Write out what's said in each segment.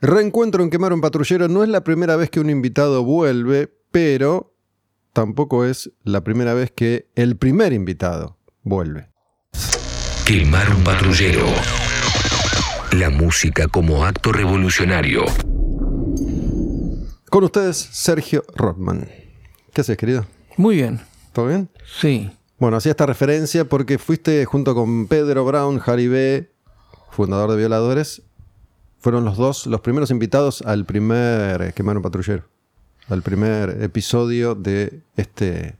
Reencuentro en Quemar un Patrullero no es la primera vez que un invitado vuelve, pero tampoco es la primera vez que el primer invitado vuelve. Quemar un patrullero. La música como acto revolucionario. Con ustedes, Sergio Rothman. ¿Qué haces, querido? Muy bien. ¿Todo bien? Sí. Bueno, hacía esta referencia porque fuiste junto con Pedro Brown, Harry B., fundador de Violadores, fueron los dos los primeros invitados al primer Quemar un Patrullero, al primer episodio de este,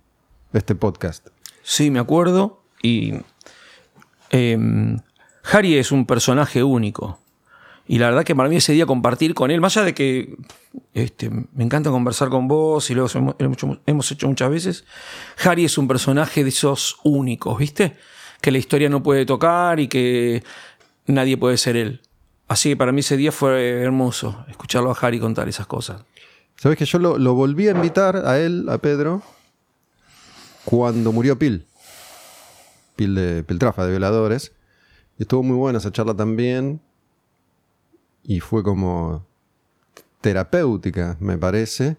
este podcast. Sí, me acuerdo. Y em, Harry es un personaje único. Y la verdad que para mí ese día compartir con él, más allá de que este, me encanta conversar con vos y hemos- hemos hecho muchas veces, Harry es un personaje de esos únicos, ¿viste? Que la historia no puede tocar y que nadie puede ser él. Así que para mí ese día fue hermoso escucharlo a Harry contar esas cosas. Sabes que yo lo, volví a invitar a él, a Pedro, cuando murió Pil. Pil de Piltrafa, de Violadores. Y estuvo muy buena esa charla también. Y fue como terapéutica, me parece.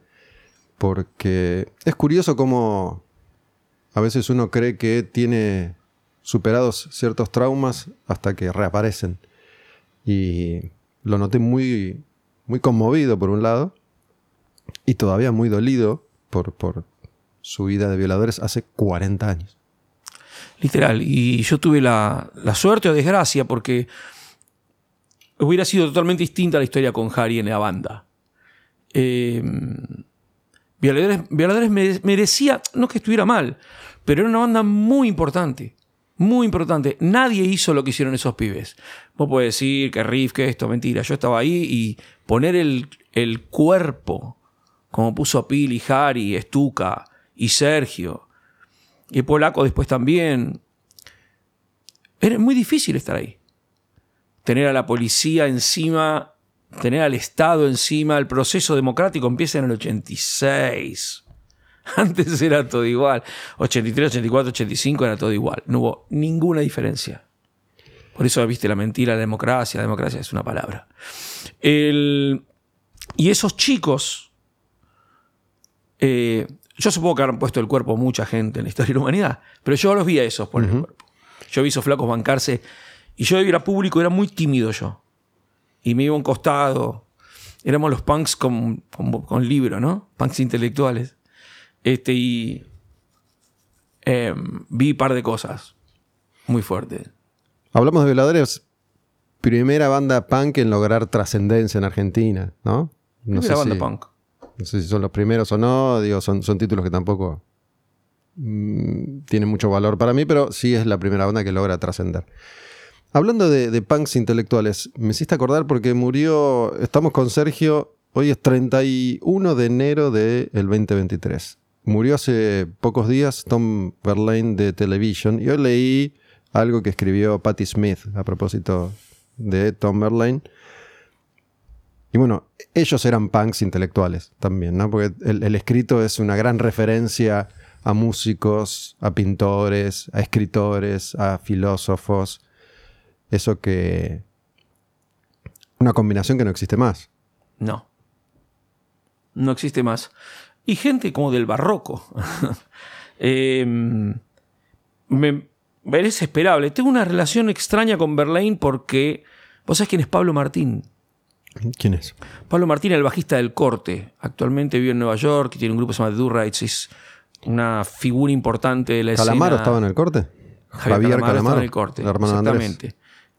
Porque es curioso cómo a veces uno cree que tiene superados ciertos traumas hasta que reaparecen. Y lo noté muy, muy conmovido por un lado y todavía muy dolido por, por su vida de violadores hace 40 años. Literal. Y yo tuve la, la suerte o desgracia porque hubiera sido totalmente distinta la historia con Harry en la banda. Eh, Violadores, Violadores mere- merecía, no que estuviera mal, pero era una banda muy importante. Muy importante. Nadie hizo lo que hicieron esos pibes. Vos podés decir que Riff, que esto, mentira. Yo estaba ahí y poner el, el cuerpo, como puso Pili, Harry, Stuka y Sergio, y Polaco después también. Era muy difícil estar ahí. Tener a la policía encima, tener al Estado encima, el proceso democrático empieza en el 86. Antes era todo igual. 83, 84, 85 era todo igual. No hubo ninguna diferencia. Por eso viste la mentira, la democracia. La democracia es una palabra. El- y esos chicos, eh, yo supongo que habrán puesto el cuerpo mucha gente en la historia de la humanidad, pero yo los vi a esos poner el cuerpo. Yo vi esos flacos bancarse y yo era público, era muy tímido yo. Y me iba a un costado. Éramos los punks con, con, con libro, ¿no? Punks intelectuales. Este, y eh, vi un par de cosas muy fuertes. Hablamos de violadores, primera banda punk en lograr trascendencia en Argentina, ¿no? No Primera banda si, punk. No sé si son los primeros o no, digo, son, son títulos que tampoco mm, tienen mucho valor para mí, pero sí es la primera banda que logra trascender. Hablando de, de punks intelectuales, me hiciste acordar porque murió, estamos con Sergio, hoy es 31 de enero del 2023. Murió hace pocos días Tom Verlaine de Television y hoy leí algo que escribió Patti Smith a propósito de Tom Verlaine. Y bueno, ellos eran punks intelectuales también, ¿no? Porque el, el escrito es una gran referencia a músicos, a pintores, a escritores, a filósofos. Eso que... Una combinación que no existe más. No. No existe más. Y gente como del barroco. Eh, me, es esperable. Tengo una relación extraña con Verlaine porque. ¿Vos sabés quién es Pablo Martín? ¿Quién es? Pablo Martín, el bajista del corte. Actualmente vive en Nueva York y tiene un grupo que se llama The Do Rights. Es una figura importante de la ¿Calamaro escena. estaba en el corte? Javier, Calamaro, estaba en el corte. Andrés. exactamente.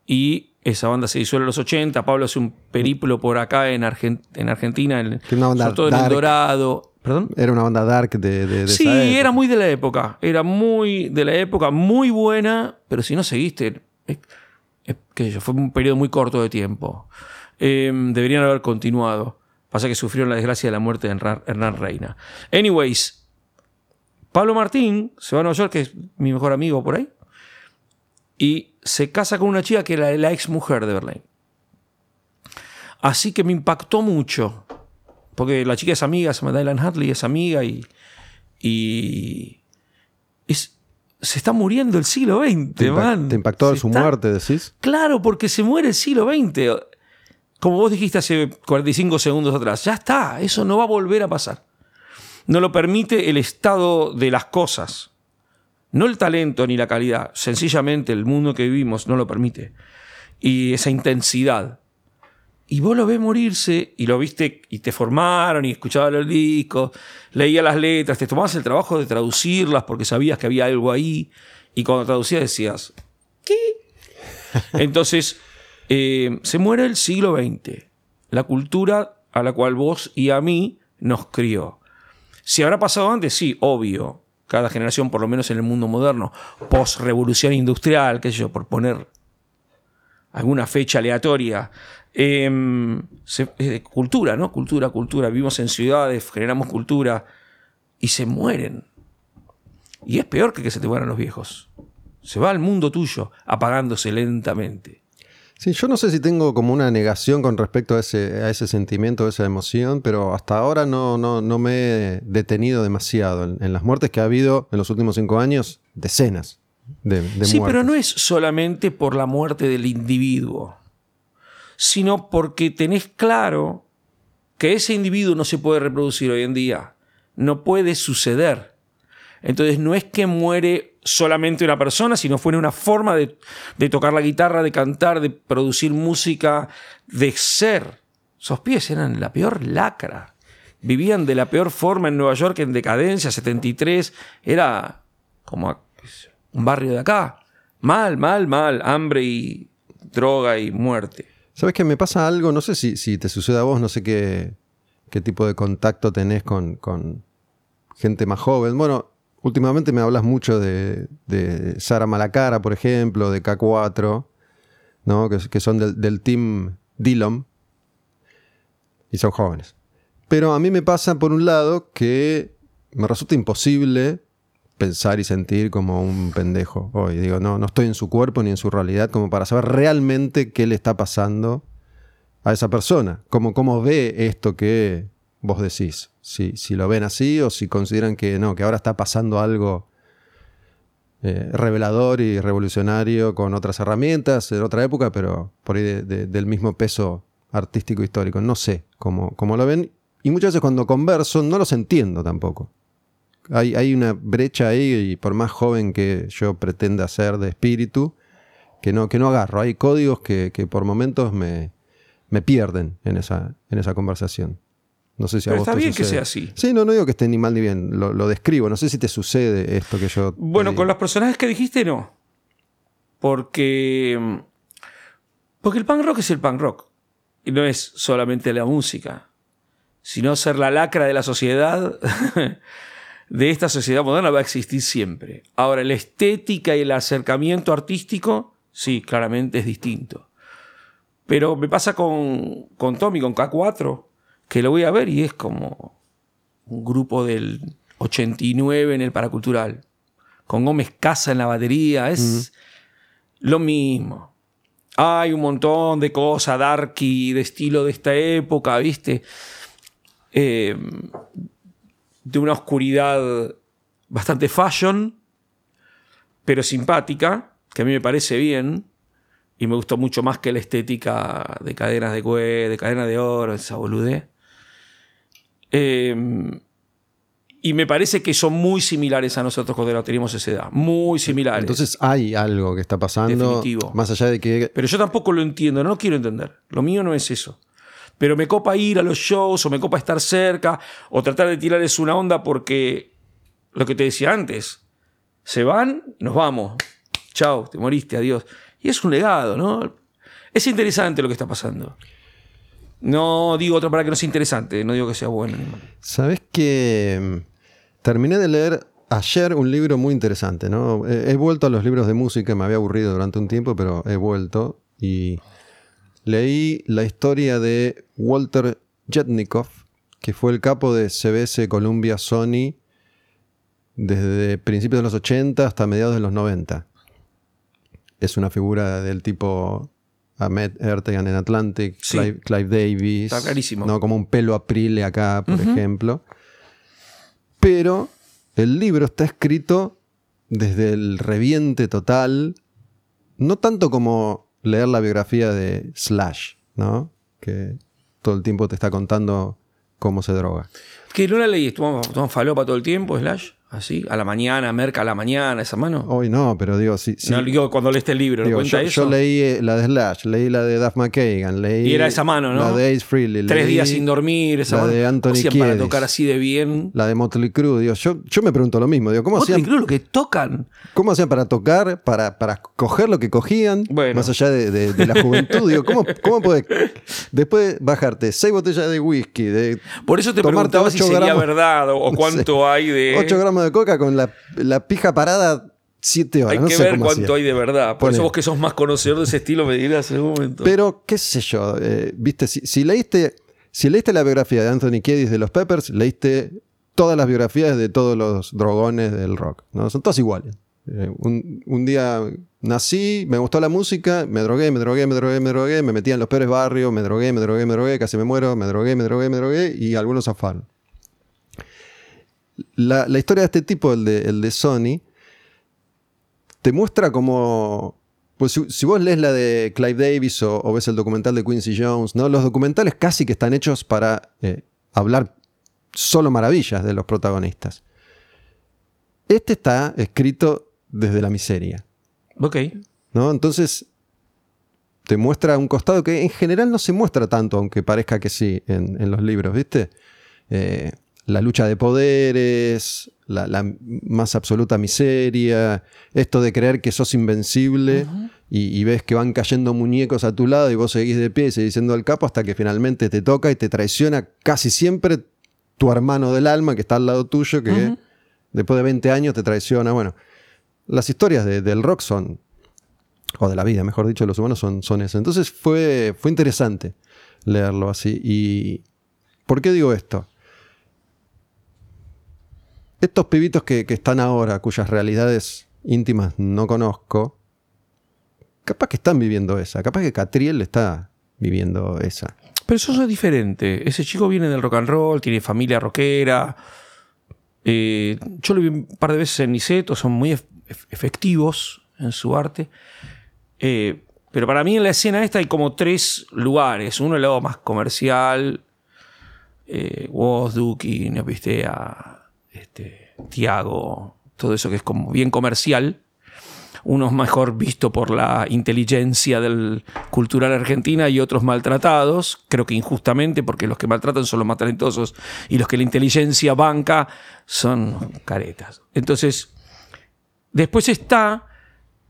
Y esa banda se disuelve en los 80. Pablo hace un periplo por acá en, Argen- en Argentina, en, Que una banda sobre todo en El. Dorado. ¿Perdón? Era una banda dark de, de, de Sí, esa época. era muy de la época. Era muy de la época, muy buena, pero si no seguiste, es- es- qué sé yo, fue un periodo muy corto de tiempo. Eh, deberían haber continuado. Pasa que sufrieron la desgracia de la muerte de Hernán, Hernán Reina. Anyways, Pablo Martín se va a Nueva York, que es mi mejor amigo por ahí, y se casa con una chica que era la ex mujer de Berlín. Así que me impactó mucho. Porque la chica es amiga, se llama Dylan Hadley, es amiga y. y es- se está muriendo el siglo XX, ¿Te, man. te impactó Se su está- muerte, decís? Claro, porque se muere el siglo XX. como vos dijiste hace 45 segundos atrás, ya está, eso no va a volver a pasar. No lo permite el estado de las cosas. No el talento ni la calidad, sencillamente el mundo que vivimos no lo permite. Y esa intensidad. Y vos lo ves morirse y lo viste y te formaron y escuchabas los discos, leías las letras, te tomabas el trabajo de traducirlas porque sabías que había algo ahí. Y cuando traducías decías, ¿qué? Entonces, eh, se muere el siglo XX, la cultura a la cual vos y a mí nos crió. Si habrá pasado antes, sí, obvio. Cada generación, por lo menos en el mundo moderno, post-revolución industrial, qué sé yo, por poner alguna fecha aleatoria. Em, cultura, ¿no? Cultura, cultura. Vivimos en ciudades, generamos cultura y se mueren. Y es peor que que se te mueran los viejos. Se va al mundo tuyo apagándose lentamente. Sí, yo no sé si tengo como una negación con respecto a ese, a ese sentimiento, a esa emoción, pero hasta ahora no, no, no me he detenido demasiado. En, las muertes que ha habido en los últimos cinco años, decenas de, de Sí, pero no es solamente por la muerte del individuo, sino porque tenés claro que ese individuo no se puede reproducir hoy en día. No puede suceder. Entonces no es que muere solamente una persona, sino fue una forma de, tocar la guitarra, de cantar, de producir música, de ser. Esos pies eran la peor lacra. Vivían de la peor forma en Nueva York, en decadencia, 73. Era como un barrio de acá. Mal, mal, mal. Hambre y droga y muerte. ¿Sabes que me pasa algo? No sé si, si te sucede a vos, no sé qué, qué tipo de contacto tenés con, con gente más joven. Bueno, Últimamente me hablas mucho de, Sara Malacara, por ejemplo, de K4, ¿no? que, son del, team Dillon. Y son jóvenes. Pero a mí me pasa, por un lado, que me resulta imposible pensar y sentir como un pendejo hoy. Digo, no, no estoy en su cuerpo ni en su realidad como para saber realmente qué le está pasando a esa persona. Cómo, cómo ve esto que vos decís si, si lo ven así o si consideran que no, que ahora está pasando algo eh, revelador y revolucionario con otras herramientas en otra época, pero por ahí del mismo peso artístico histórico. No sé cómo, cómo, lo ven. Y muchas veces cuando converso no los entiendo tampoco. Hay, hay, una brecha ahí y por más joven que yo pretenda ser de espíritu, que no, que no agarro. Hay códigos que, que por momentos me, me pierden en esa, en esa conversación. No sé si a Pero vos está te bien que sea así. Sí, no, no digo que esté ni mal ni bien, lo, describo. No sé si te sucede esto que yo. Bueno, con los personajes que dijiste, no. Porque. Porque el punk rock es el punk rock. Y no es solamente la música, sino ser la lacra de la sociedad. de esta sociedad moderna va a existir siempre. Ahora, la estética y el acercamiento artístico, sí, claramente es distinto. Pero me pasa con, con Tommy, con K4 que lo voy a ver y es como un grupo del 89 en el Paracultural, con Gómez Casa en la batería, es lo mismo. Hay un montón de cosas darky de estilo de esta época, ¿viste? Eh, de una oscuridad bastante fashion, pero simpática, que a mí me parece bien y me gustó mucho más que la estética de cadenas de cue, de cadena de oro, esa boludez. Em, y me parece que son muy similares a nosotros cuando teníamos esa edad. Muy similares. Entonces hay algo que está pasando. Definitivo. Más allá de que. Pero yo tampoco lo entiendo, no lo quiero entender. Lo mío no es eso. Pero me copa ir a los shows, o me copa estar cerca, o tratar de tirarles una onda porque lo que te decía antes, se van, nos vamos. Chao, te moriste, adiós. Y es un legado, ¿no? Es interesante lo que está pasando. No digo otra para que no sea interesante, no digo que sea bueno. Sabes que mm, terminé de leer ayer un libro muy interesante, ¿no? He, vuelto a los libros de música, me había aburrido durante un tiempo, pero he vuelto y leí la historia de Walter Jetnikov, que fue el capo de CBS, Columbia, Sony desde principios de los 80 hasta mediados de los 90. Es una figura del tipo Ahmed Ertegan en Atlantic, Clive, Davis. Está clarísimo. ¿no? Como un pelo aprile acá, por ejemplo. Pero el libro está escrito desde el reviente total, no tanto como leer la biografía de Slash, ¿no? que todo el tiempo te está contando cómo se droga. Que no la leí, tomamos falopa todo el tiempo, Slash. Así, a la mañana, merca a la mañana, esa mano. Hoy no, pero digo, sí. No, digo, cuando leíste el libro, ¿no cuenta yo, eso? Yo leí eh, la de Slash, leí la de Duff McKagan, leí. Y era esa mano, ¿no? La de Ace Frehley. Tres días sin dormir, esa la mano. de Anthony ¿Cómo hacían para Kiedis. tocar así de bien. La de Motley Crue, digo, yo, yo me pregunto lo mismo, digo, ¿cómo Motley hacían, Crue, lo que tocan. ¿cómo hacían para tocar, para, para coger lo que cogían, Bueno. más allá de, de- de la juventud? digo, ¿cómo, ¿cómo podés después bajarte seis botellas de whisky, de Por eso te preguntaba si sería gramos- verdad o, o no cuánto hay de. 8 gramos de coca con la, la pija parada 7 horas? Hay no que sé ver cuánto hay de verdad. Por eso vos que sos más conocedor de ese estilo me dirás en algún momento. Pero, qué sé yo, eh, viste, si, si leíste, si leíste la biografía de Anthony Kiedis de los Peppers, leíste todas las biografías de todos los drogones del rock. ¿no? Son todas iguales. Eh, un, un día nací, me gustó la música, me drogué, me drogué, me drogué, me drogué, me metí en los peores barrios, me drogué, me drogué, me drogué, casi me muero, me drogué, me drogué, me drogué, y algunos zafaron. La, la historia de este tipo, el de, el de Sony, te muestra como. Pues si, si vos lees la de Clive Davis o, o ves el documental de Quincy Jones, ¿no? Los documentales casi que están hechos para eh, hablar solo maravillas de los protagonistas. Este está escrito desde la miseria. ok. ¿no? Entonces, te muestra un costado que en general no se muestra tanto, aunque parezca que sí en, en los libros, ¿viste? Eh, la lucha de poderes, la, la más absoluta miseria, esto de creer que sos invencible y, y ves que van cayendo muñecos a tu lado y vos seguís de pie y seguís siendo el capo hasta que finalmente te toca y te traiciona casi siempre tu hermano del alma que está al lado tuyo, que después de 20 años te traiciona. Bueno, las historias de- del rock son, o de la vida, mejor dicho, de los humanos son, son eso. Entonces fue, fue interesante leerlo así. ¿Y por qué digo esto? Estos pibitos que, están ahora, cuyas realidades íntimas no conozco, capaz que están viviendo esa, capaz que Catriel está viviendo esa. Pero eso es diferente. Ese chico viene del rock and roll, tiene familia rockera. Eh, yo lo vi un par de veces en Niceto, son muy ef- ef- efectivos en su arte. Eh, pero para mí en la escena esta hay como tres lugares. Uno el lado más comercial, eh, Woz, este, Tiago, todo eso que es como bien comercial. Unos mejor visto por la inteligencia del cultural argentina y otros maltratados, creo que injustamente, porque los que maltratan son los más talentosos y los que la inteligencia banca son caretas. Entonces, después está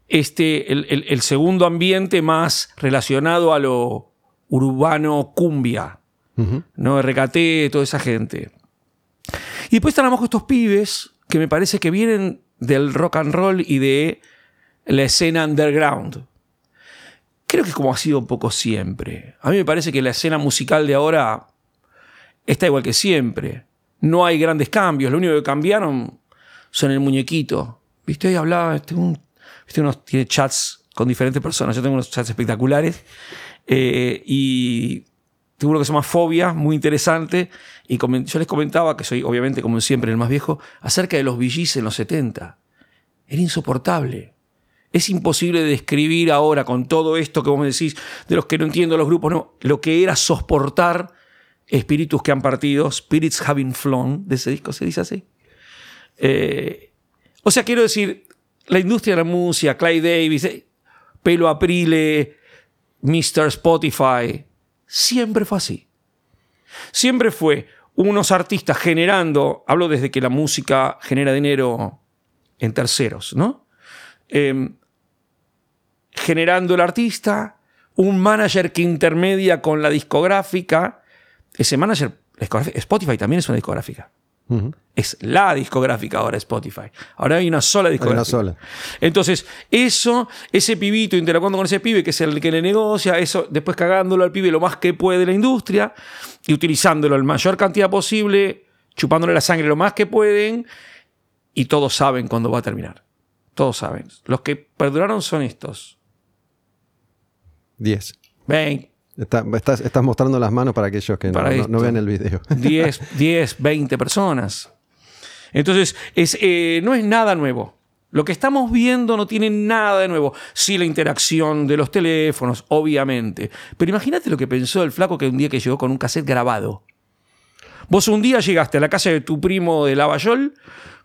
este, el, el- el segundo ambiente más relacionado a lo urbano cumbia, ¿no? RKT, toda esa gente. Y después están abajo estos pibes que me parece que vienen del rock and roll y de la escena underground. Creo que como ha sido un poco siempre. A mí me parece que la escena musical de ahora está igual que siempre. No hay grandes cambios. Lo único que cambiaron son el muñequito. ¿Viste? Ahí hablaba, este, un- ¿viste? uno tiene chats con diferentes personas. Yo tengo unos chats espectaculares. Eh, y tengo uno que se llama Fobia, muy interesante. Y yo les comentaba, que soy obviamente como siempre el más viejo, acerca de los VGs en los 70. Era insoportable. Es imposible describir ahora con todo esto que vos me decís, de los que no entiendo los grupos, no, lo que era soportar espíritus que han partido, Spirits Having Flown, de ese disco, ¿se dice así? Eh, o sea, quiero decir, la industria de la música, Clay Davis, eh, Pelo Aprile, Mr. Spotify, siempre fue así. Siempre fue unos artistas generando, hablo desde que la música genera dinero en terceros, ¿no? Eh, generando el artista, un manager que intermedia con la discográfica. Ese manager, Spotify también es una discográfica. Es la discográfica ahora Spotify. Ahora hay una sola discográfica. una sola. Entonces, eso, ese pibito interactuando con ese pibe, que es el que le negocia, eso, después cagándolo al pibe lo más que puede de la industria y utilizándolo en mayor cantidad posible, chupándole la sangre lo más que pueden, y todos saben cuándo va a terminar. Todos saben. Los que perduraron son estos. 10. Ven, Está- estás, estás mostrando las manos para aquellos que no- Para no, no vean el video. 10, 10, 20 personas. Entonces, es, eh, no es nada nuevo. Lo que estamos viendo no tiene nada de nuevo. Sí, la interacción de los teléfonos, obviamente. Pero imagínate lo que pensó el flaco que un día que llegó con un cassette grabado. Vos un día llegaste a la casa de tu primo de Lavallol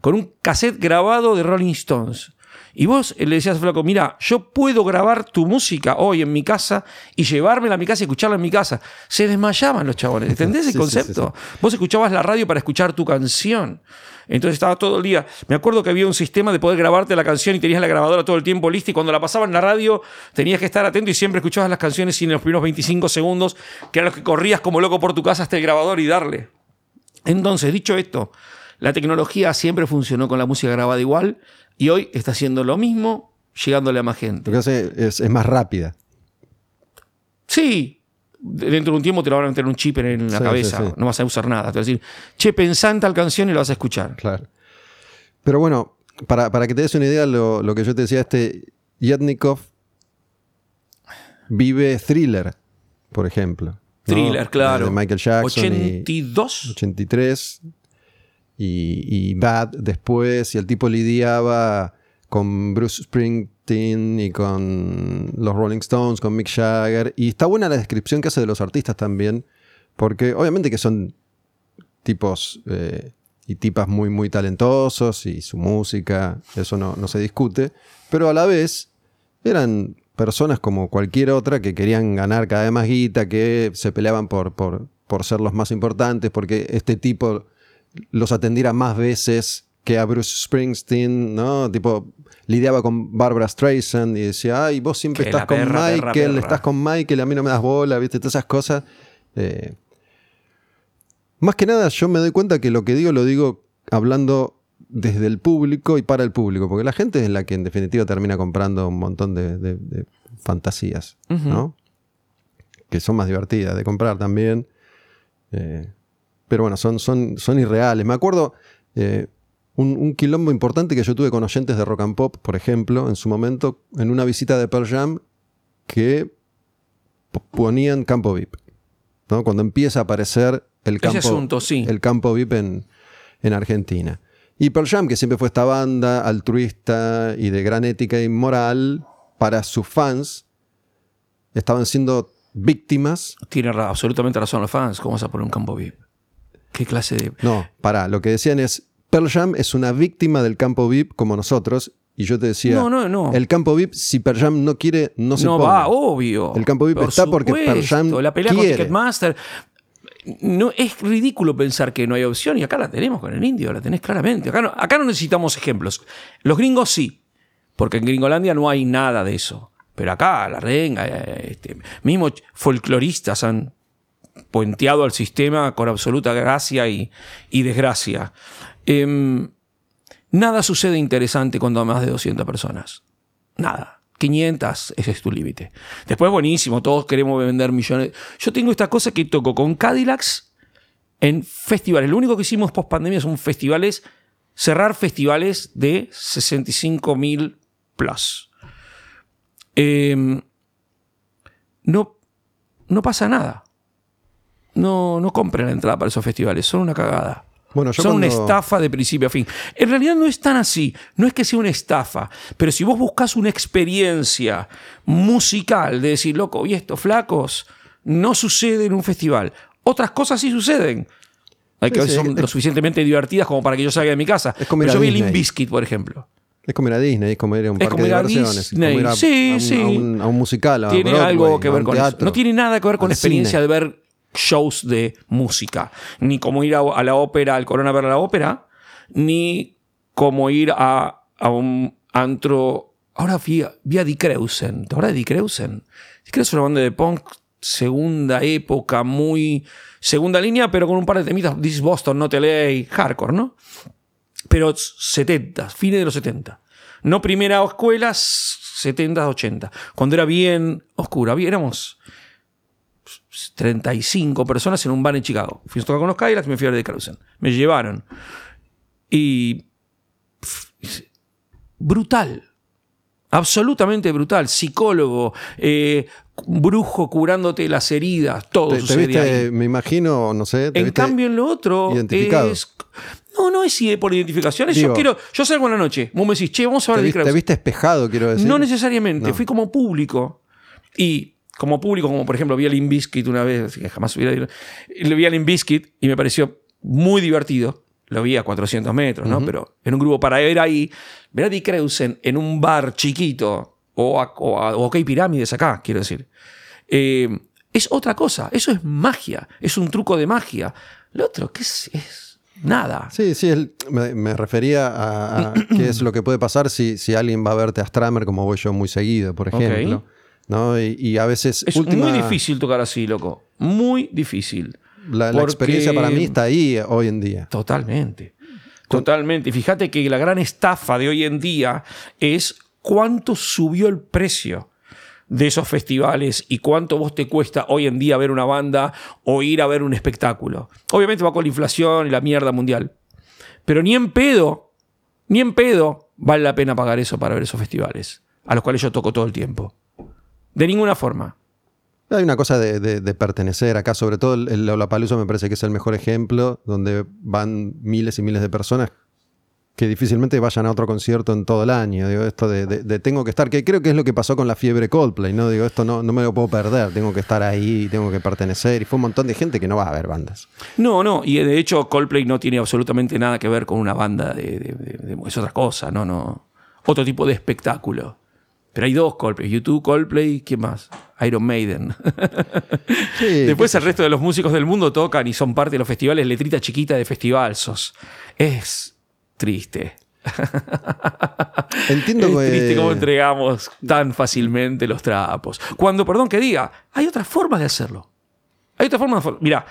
con un cassette grabado de Rolling Stones. Y vos le decías al flaco, mira, yo puedo grabar tu música hoy en mi casa y llevármela a mi casa y escucharla en mi casa. Se desmayaban los chabones. ¿Entendés el Sí, sí, concepto? Vos escuchabas la radio para escuchar tu canción. Entonces estaba todo el día. Me acuerdo que había un sistema de poder grabarte la canción y tenías la grabadora todo el tiempo lista y cuando la pasaban en la radio tenías que estar atento y siempre escuchabas las canciones y en los primeros 25 segundos, que eran los que corrías como loco por tu casa hasta el grabador y darle. Entonces, dicho esto, la tecnología siempre funcionó con la música grabada igual y hoy está haciendo lo mismo, llegándole a más gente. Lo que hace es, es más rápida. Sí, dentro de un tiempo te lo van a meter un chip en la Sí, cabeza, sí, sí. no vas a usar nada. Te vas a decir, che, pensá en tal canción y lo vas a escuchar. Claro. Pero bueno, para, para que te des una idea, lo, lo que yo te decía, este Yetnikov vive thriller, por ejemplo. ¿no? Thriller, claro. De Michael Jackson. y- 82. 83 y, y Bad después y el tipo lidiaba con Bruce Springsteen y con los Rolling Stones, con Mick Jagger. Y está buena la descripción que hace de los artistas también porque obviamente que son tipos eh, y tipas muy muy talentosos y su música, eso no, no se discute, pero a la vez eran personas como cualquier otra que querían ganar cada vez más guita, que se peleaban por, por, por ser los más importantes, porque este tipo los atendiera más veces que a Bruce Springsteen, ¿no? Tipo, lidiaba con Barbara Streisand y decía, ay, vos siempre Que estás con perra, Michael, perra". estás con Michael, a mí no me das bola, ¿viste? Todas esas cosas. Eh, más que nada, yo me doy cuenta que lo que digo lo digo hablando desde el público y para el público, porque la gente es la que en definitiva termina comprando un montón de, de- de fantasías. ¿no? Que son más divertidas de comprar también. Eh, pero bueno, son, son, son irreales. Me acuerdo eh, un, un quilombo importante que yo tuve con oyentes de rock and pop, por ejemplo, en su momento, en una visita de Pearl Jam, que ponían campo VIP. ¿no? Cuando empieza a aparecer el campo, asunto, sí. el campo VIP en, en Argentina. Y Pearl Jam, que siempre fue esta banda altruista y de gran ética y moral, para sus fans, estaban siendo víctimas. Tiene absolutamente razón los fans. ¿Cómo vas a poner un campo VIP? ¿Qué clase de.? No, para, lo que decían es, Pearl Jam es una víctima del campo VIP como nosotros. Y yo te decía, No, no, no. el campo VIP, si Pearl Jam no quiere, no se no pone. va, obvio. El campo VIP Por está porque Pearl Jam supuesto. La pelea quiere. con Ticketmaster. No, es ridículo pensar que no hay opción y acá la tenemos con el indio, la tenés claramente. Acá no, acá no necesitamos ejemplos. Los gringos sí, porque en Gringolandia no hay nada de eso. Pero acá, la renga, eh, este, mismo folcloristas han puenteado al sistema con absoluta gracia y, y desgracia. Em, nada sucede interesante cuando hay más de 200 personas. Nada. 500, ese es tu límite. Después, buenísimo, todos queremos vender millones. Yo tengo esta cosa que toco con Cadillacs en festivales. Lo único que hicimos post pandemia son festivales, cerrar festivales de 65 mil plus. Em, no, no pasa nada. No, no compren la entrada para esos festivales, son una cagada. Bueno, yo son una estafa de principio a fin. En realidad no es tan así, no es que sea una estafa, pero si vos buscas una experiencia musical de decir, loco, y estos flacos, no sucede en un festival. Otras cosas sí suceden. Hay que Sí, ver si sí, son es- lo suficientemente divertidas como para que yo salga de mi casa. Es Pero yo vi. Limp Bizkit, por ejemplo. Es como ir a Disney, es como ir a un Es parque de diversiones. Disney. Es como ir a, Sí, a un, sí. a un- a un musical, a tiene Broadway, algo que ver con eso. No tiene nada que ver con la experiencia cine. de ver shows de música, ni como ir a, la ópera, al Corona a ver la ópera, ni como ir a, a un antro. Ahora vi, vi a Die Kreuzen. ¿Te acuerdas de Die Kreuzen? Die Kreuzen es una banda de punk segunda época, muy segunda línea, pero con un par de temitas. This is Boston, no te LA, hardcore, ¿no? pero 70, fines de los 70. No primera escuela, 70, 80. Cuando era bien oscura, éramos 35 personas en un bar en Chicago. Fui a tocar con los Cadillacs y me fui a ver de. Me llevaron. Y. brutal. Absolutamente brutal. Psicólogo, eh, brujo curándote las heridas, todo Te, te viste, ahí. me imagino, no sé. te En viste- cambio, en lo otro identificado. es. No, no es por identificación. es yo quiero. Yo salgo en la noche. Vos me decís, che, vamos a te, ver de te Krause. viste espejado, quiero decir. No necesariamente, No. fui como público. Y como público, como por ejemplo vi a Limp Bizkit una vez, así que jamás hubiera ido. Le vi a Limp Bizkit y me pareció muy divertido. Lo vi a 400 metros, ¿no? Pero en un grupo para ver ahí, ver a Dick Kreusen en un bar chiquito o a, o a- o a Pirámides acá, quiero decir. eh, es otra cosa. Eso es magia. Es un truco de magia. Lo otro, ¿qué es? es nada. Sí, sí, el- me, me refería a, a qué es lo que puede pasar si, si alguien va a verte a Stramer como voy yo muy seguido, por ejemplo. ¿No? Y, y a veces Es última- muy difícil tocar así, loco. Muy difícil. La, experiencia para mí está ahí hoy en día. Totalmente. Totalmente. Y fíjate que la gran estafa de hoy en día es cuánto subió el precio de esos festivales y cuánto vos te cuesta hoy en día ver una banda o ir a ver un espectáculo. Obviamente va con la inflación y la mierda mundial. Pero ni en pedo, ni en pedo vale la pena pagar eso para ver esos festivales, a los cuales yo toco todo el tiempo. De ninguna forma. Hay una cosa de, de- de pertenecer acá, sobre todo el, el Lollapalooza me parece que es el mejor ejemplo, donde van miles y miles de personas que difícilmente vayan a otro concierto en todo el año. Digo, esto de, de- de tengo que estar, que creo que es lo que pasó con la fiebre Coldplay, ¿no? Digo, esto no, no me lo puedo perder, tengo que estar ahí, tengo que pertenecer. Y fue un montón de gente que no va a ver bandas. No, no, y de hecho Coldplay no tiene absolutamente nada que ver con una banda de- es otra cosa, no, no. Otro tipo de espectáculo. Pero hay dos Coldplay, YouTube, Coldplay, ¿quién más? Iron Maiden. Sí, Después el resto de los músicos del mundo tocan y son parte de los festivales, letrita chiquita de festival sos. Es triste. Entiendo Es que- triste cómo entregamos tan fácilmente los trapos. Cuando, perdón que diga, hay otras formas de hacerlo. Hay otras formas de hacerlo. Mira,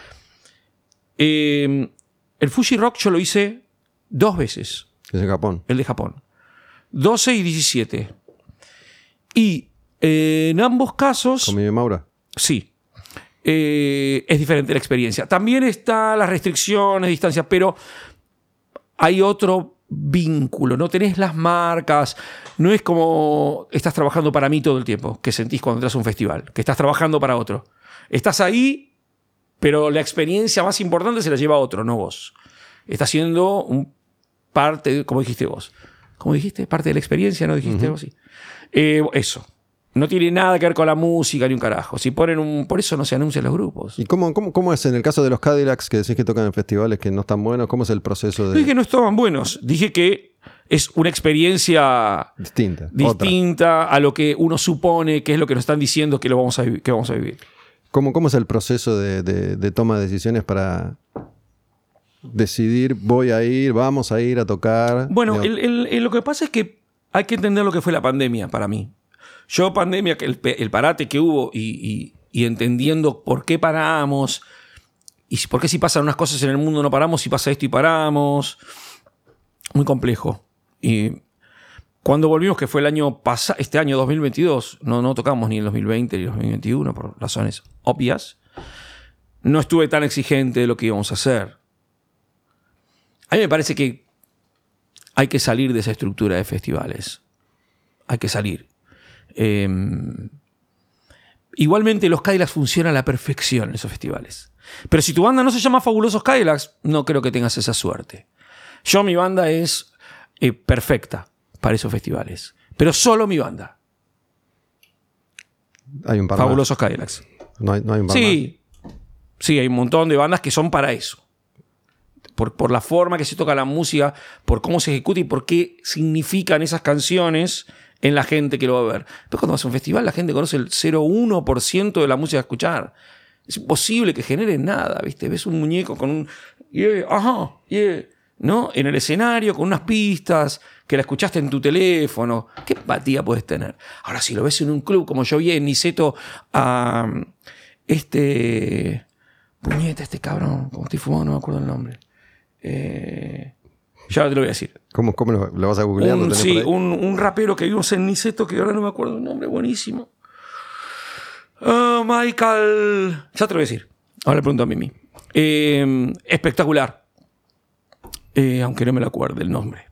eh, el Fuji Rock yo lo hice dos veces, es en Japón. el de Japón. 12 y 17. Y eh, en ambos casos... Con mi Maura. Sí. Eh, es diferente la experiencia. También están las restricciones, distancias, pero hay otro vínculo. No tenés las marcas. No es como estás trabajando para mí todo el tiempo, que sentís cuando entras a un festival, que estás trabajando para otro. Estás ahí, pero la experiencia más importante se la lleva otro, no vos. Estás siendo un parte, como dijiste vos. ¿Cómo dijiste? Parte de la experiencia, ¿no dijiste algo así? Eh, eso. No tiene nada que ver con la música ni un carajo. Si ponen un. Por eso no se anuncian los grupos. ¿Y cómo, cómo, cómo es en el caso de los Cadillacs que decís que tocan en festivales que no están buenos? ¿Cómo es el proceso No de dije que no estaban buenos. Dije que es una experiencia distinta? otra? distinta a lo que uno supone que es lo que nos están diciendo que, lo vamos, a, que vamos a vivir. ¿Cómo, cómo es el proceso de, de- de toma de decisiones para decidir voy a ir, vamos a ir a tocar? Bueno, Digo, el- el- el- lo que pasa es que hay que entender lo que fue la pandemia para mí. Yo, pandemia, el, el parate que hubo y, entendiendo por qué paramos y por qué si pasan unas cosas en el mundo no paramos, si pasa esto y paramos. Muy complejo. Y cuando volvimos, que fue el año pasado, este año 2022, no, no tocamos ni en 2020 ni en 2021 por razones obvias, no estuve tan exigente de lo que íbamos a hacer. A mí me parece que hay que salir de esa estructura de festivales. Hay que salir. Eh, igualmente los Cadillacs funcionan a la perfección en esos festivales. Pero si tu banda no se llama Fabulosos Cadillacs, no creo que tengas esa suerte. Yo, mi banda es eh, perfecta para esos festivales. Pero solo mi banda. hay un par más. Fabulosos Cadillacs. No hay, no hay un par más. Sí, sí, hay un montón de bandas que son para eso. Por, por la forma que se toca la música, por cómo se ejecuta y por qué significan esas canciones en la gente que lo va a ver. Pero cuando vas a un festival, la gente conoce el 0,1% de la música a escuchar. Es imposible que genere nada, ¿viste? Ves un muñeco con un. Yeah, ajá, yeah, ¿no? En el escenario, con unas pistas, que la escuchaste en tu teléfono. ¿Qué empatía puedes tener? Ahora, si lo ves en un club, como yo vi en Niceto a. Este. Puñeta, este cabrón, como estoy fumando, no me acuerdo el nombre. Eh, ya te lo voy a decir. ¿Cómo, cómo lo, lo vas a googlear? ¿Lo Un, tenés sí, un, un rapero que vimos en Niceto, que ahora no me acuerdo el nombre, buenísimo. Ah, Michael. Ya te lo voy a decir. Ahora le pregunto a Mimi. Eh, espectacular. Eh, aunque no me lo acuerdo el nombre.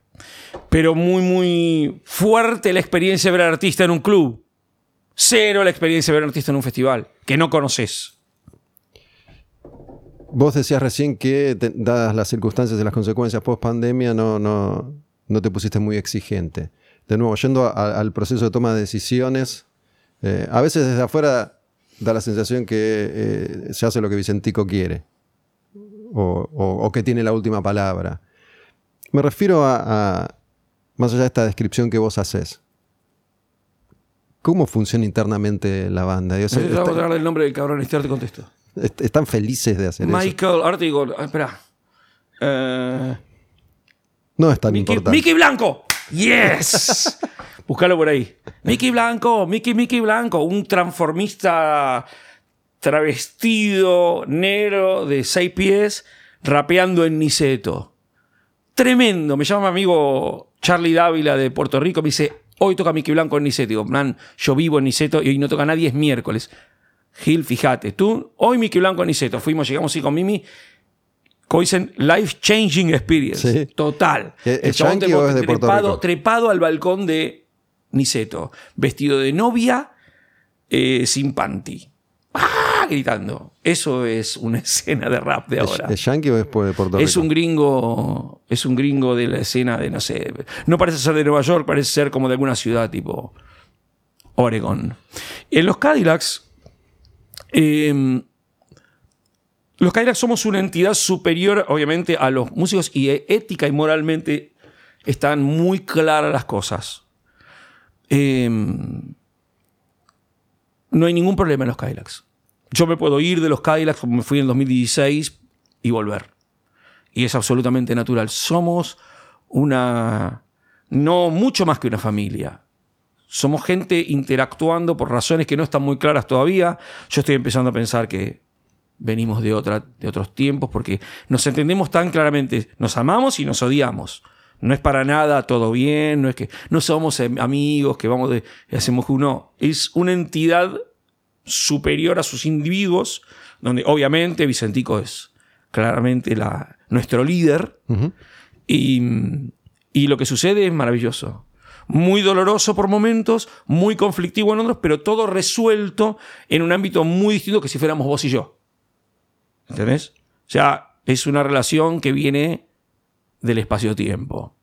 pero muy, muy fuerte la experiencia de ver al artista en un club. Cero la experiencia de ver artista en un festival, que no conoces. Vos decías recién que, te- dadas las circunstancias y las consecuencias post pandemia, no, no, no te pusiste muy exigente. De nuevo, yendo a- al proceso de toma de decisiones, eh, a veces desde afuera da la sensación que eh, se hace lo que Vicentico quiere o, o- o que tiene la última palabra. Me refiero a, a- más allá de esta descripción que vos haces. ¿Cómo funciona internamente la banda? Sé si te voy a nombre del cabrón este, te contesto. Est- ¿Están felices de hacer eso? Michael, ahora te digo, ah, espera. Eh, No es tan Mickey, importante. Mickey Blanco. Yes. Búscalo por ahí. Mickey Blanco, Mickey Mickey Blanco, un transformista travestido, negro, de seis pies, rapeando en Niceto. Tremendo. Me llama mi amigo Charlie Dávila de Puerto Rico. Me dice, hoy toca Mickey Blanco en Niceto. Digo, man, yo vivo en Niceto y hoy no toca nadie, es miércoles. Gil, fíjate, tú, hoy Mickey Blanco en Niceto. Fuimos, llegamos así con Mimi. Como dicen, life changing experience. Sí. Total. ¿Es- El yankee o es de trepado, trepado al balcón de Niceto, vestido de novia, eh, sin panty. ¡Ah! Gritando. Eso es una escena de rap de ¿Es, ahora. es yankee o es de Puerto Rico? Es un gringo, es un gringo de la escena de, no sé, no parece ser de Nueva York, parece ser como de alguna ciudad tipo Oregon. En los Cadillacs, eh, los Cadillacs somos una entidad superior, obviamente, a los músicos y ética y moralmente están muy claras las cosas. Eh, no hay ningún problema en los Cadillacs. Yo me puedo ir de los Cadillacs como me fui en 2016 y volver. Y es absolutamente natural. Somos una... No mucho más que una familia. Somos gente interactuando por razones que no están muy claras todavía. Yo estoy empezando a pensar que venimos de, otra, de otros tiempos porque nos entendemos tan claramente. Nos amamos y nos odiamos. No es para nada todo bien, no es que no somos em- amigos, que vamos de hacemos uno. Es una entidad superior a sus individuos, donde obviamente Vicentico es claramente la, nuestro líder. y, y lo que sucede es maravilloso. Muy doloroso por momentos, muy conflictivo en otros, pero todo resuelto en un ámbito muy distinto que si fuéramos vos y yo. ¿Entendés? O sea, es una relación que viene del espacio-tiempo.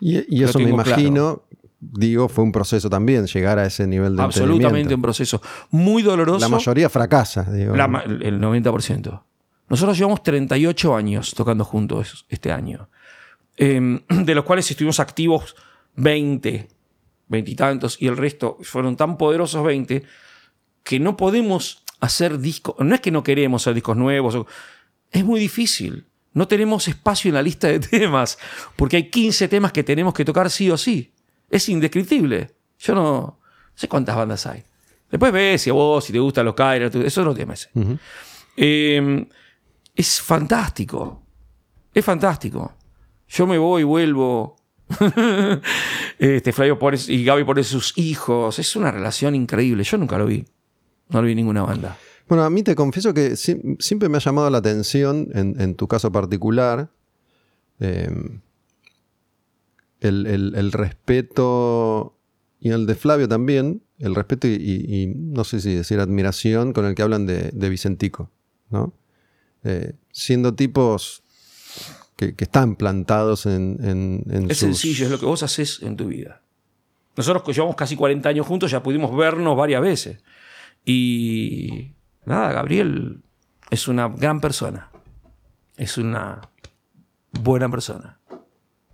Y, y eso me imagino, digo, fue un proceso también, llegar a ese nivel de Absolutamente un proceso muy doloroso. La mayoría fracasa, digo. La el 90%. Nosotros llevamos 38 años tocando juntos este año, Eh, de los cuales estuvimos activos 20, 20 y tantos, y el resto fueron tan poderosos 20 que no podemos hacer discos. No es que no queremos hacer discos nuevos, es muy difícil. No tenemos espacio en la lista de temas, porque hay 15 temas que tenemos que tocar sí o sí. Es indescriptible. Yo no, no sé cuántas bandas hay. Después ves si a vos, si te gustan los Kairos, eso es otro tema ese. Eh, es fantástico. Es fantástico. Yo me voy y vuelvo. este, Flavio y Gaby pone sus hijos. Es una relación increíble. Yo nunca lo vi. No lo vi en ninguna banda. Bueno, a mí te confieso que si- siempre me ha llamado la atención, en, tu caso particular, eh, el, el- respeto, y el de Flavio también, el respeto y, no sé si decir admiración con el que hablan de, de Vicentico, ¿no? Eh, siendo tipos que, que están plantados en, en, en Es sus- sencillo, es lo que vos haces en tu vida. Nosotros que llevamos casi 40 años juntos ya pudimos vernos varias veces. Y nada, Gabriel es una gran persona. Es una buena persona.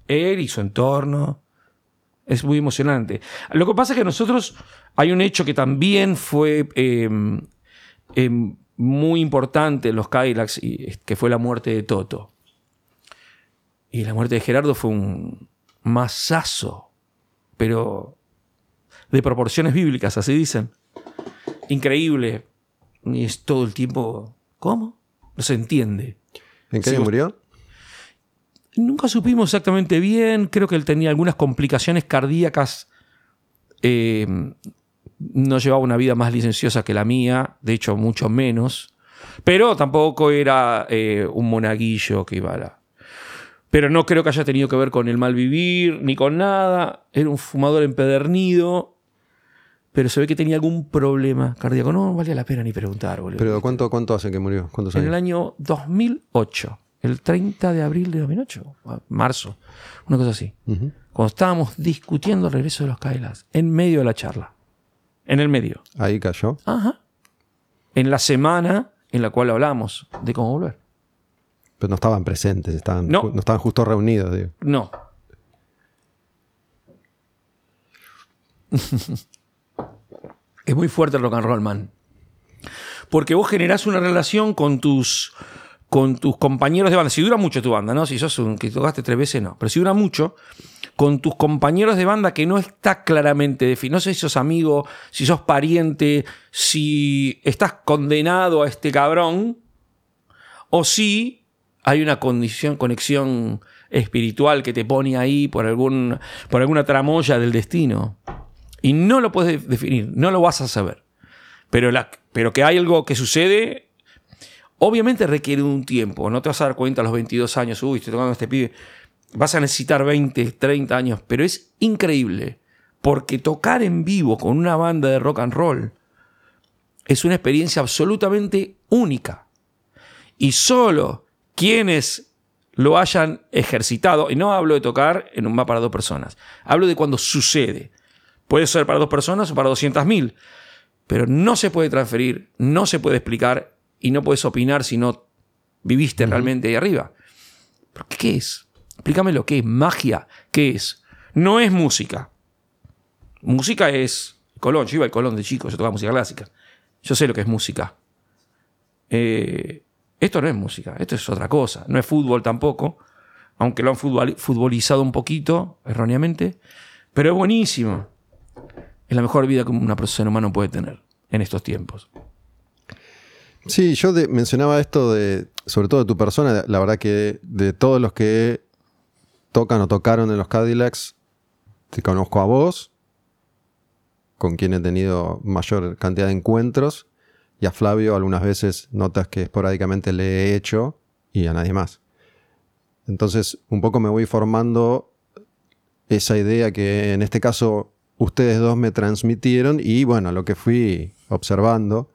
Él y su entorno. Es muy emocionante. Lo que pasa es que nosotros hay un hecho que también fue eh, eh, muy importante en los Cadillacs, y, que fue la muerte de Toto. Y la muerte de Gerardo fue un masazo, pero de proporciones bíblicas, así dicen. Increíble. Y es todo el tiempo. ¿Cómo? No se entiende. ¿En qué año murió? Nunca supimos exactamente bien. Creo que él tenía algunas complicaciones cardíacas. Eh, no llevaba una vida más licenciosa que la mía, de hecho, mucho menos. Pero tampoco era eh, un monaguillo que iba a la. Pero no creo que haya tenido que ver con el mal vivir ni con nada. Era un fumador empedernido, pero se ve que tenía algún problema cardíaco. No valía la pena ni preguntar, boludo. Pero ¿cuánto, cuánto hace que murió? ¿Cuántos en el año 2008, el 30 de abril de 2008, a- marzo, una cosa así. Cuando estábamos discutiendo el regreso de los Kailas, en medio de la charla. En el medio. Ahí cayó. Ajá. En la semana en la cual hablamos de cómo volver. Pero no estaban presentes, estaban, No. estaban justo reunidos. Digo. No. es muy fuerte el rock and roll, man. Porque vos generás una relación con tus, con tus compañeros de banda. Si dura mucho tu banda, ¿no? Si sos un que tocaste tres veces, no. Pero si dura mucho, con tus compañeros de banda que no está claramente definido. No sé si sos amigo, si sos pariente, si estás condenado a este cabrón, o si hay una condición, conexión espiritual que te pone ahí por, algún, por alguna tramoya del destino. Y no lo puedes definir, no lo vas a saber. Pero, la, pero que hay algo que sucede, obviamente requiere un tiempo. No te vas a dar cuenta a los 22 años, uy, estoy tocando este pibe. Vas a necesitar 20, 30 años, pero es increíble. Porque tocar en vivo con una banda de rock and roll es una experiencia absolutamente única. Y solo quienes lo hayan ejercitado, y no hablo de tocar en un bar para dos personas, hablo de cuando sucede. Puede ser para dos personas o para 200.000, pero no se puede transferir, no se puede explicar y no puedes opinar si no viviste realmente ahí arriba. ¿Pero qué es? Explícame lo que es magia. ¿Qué es? No es música. Música es Colón. Yo iba al Colón de chico, yo tocaba música clásica. Yo sé lo que es música. Eh, esto no es música, esto es otra cosa. No es fútbol tampoco, aunque lo han futbol- futbolizado un poquito, erróneamente. Pero es buenísimo. Es la mejor vida que una persona humano puede tener en estos tiempos. Sí, yo mencionaba esto de, sobre todo de tu persona, la verdad que de todos los que tocan o tocaron en los Cadillacs, te conozco a vos, con quien he tenido mayor cantidad de encuentros, y a Flavio algunas veces notas que esporádicamente le he hecho, y a nadie más. Entonces, un poco me voy formando esa idea que en este caso ustedes dos me transmitieron, y bueno, lo que fui observando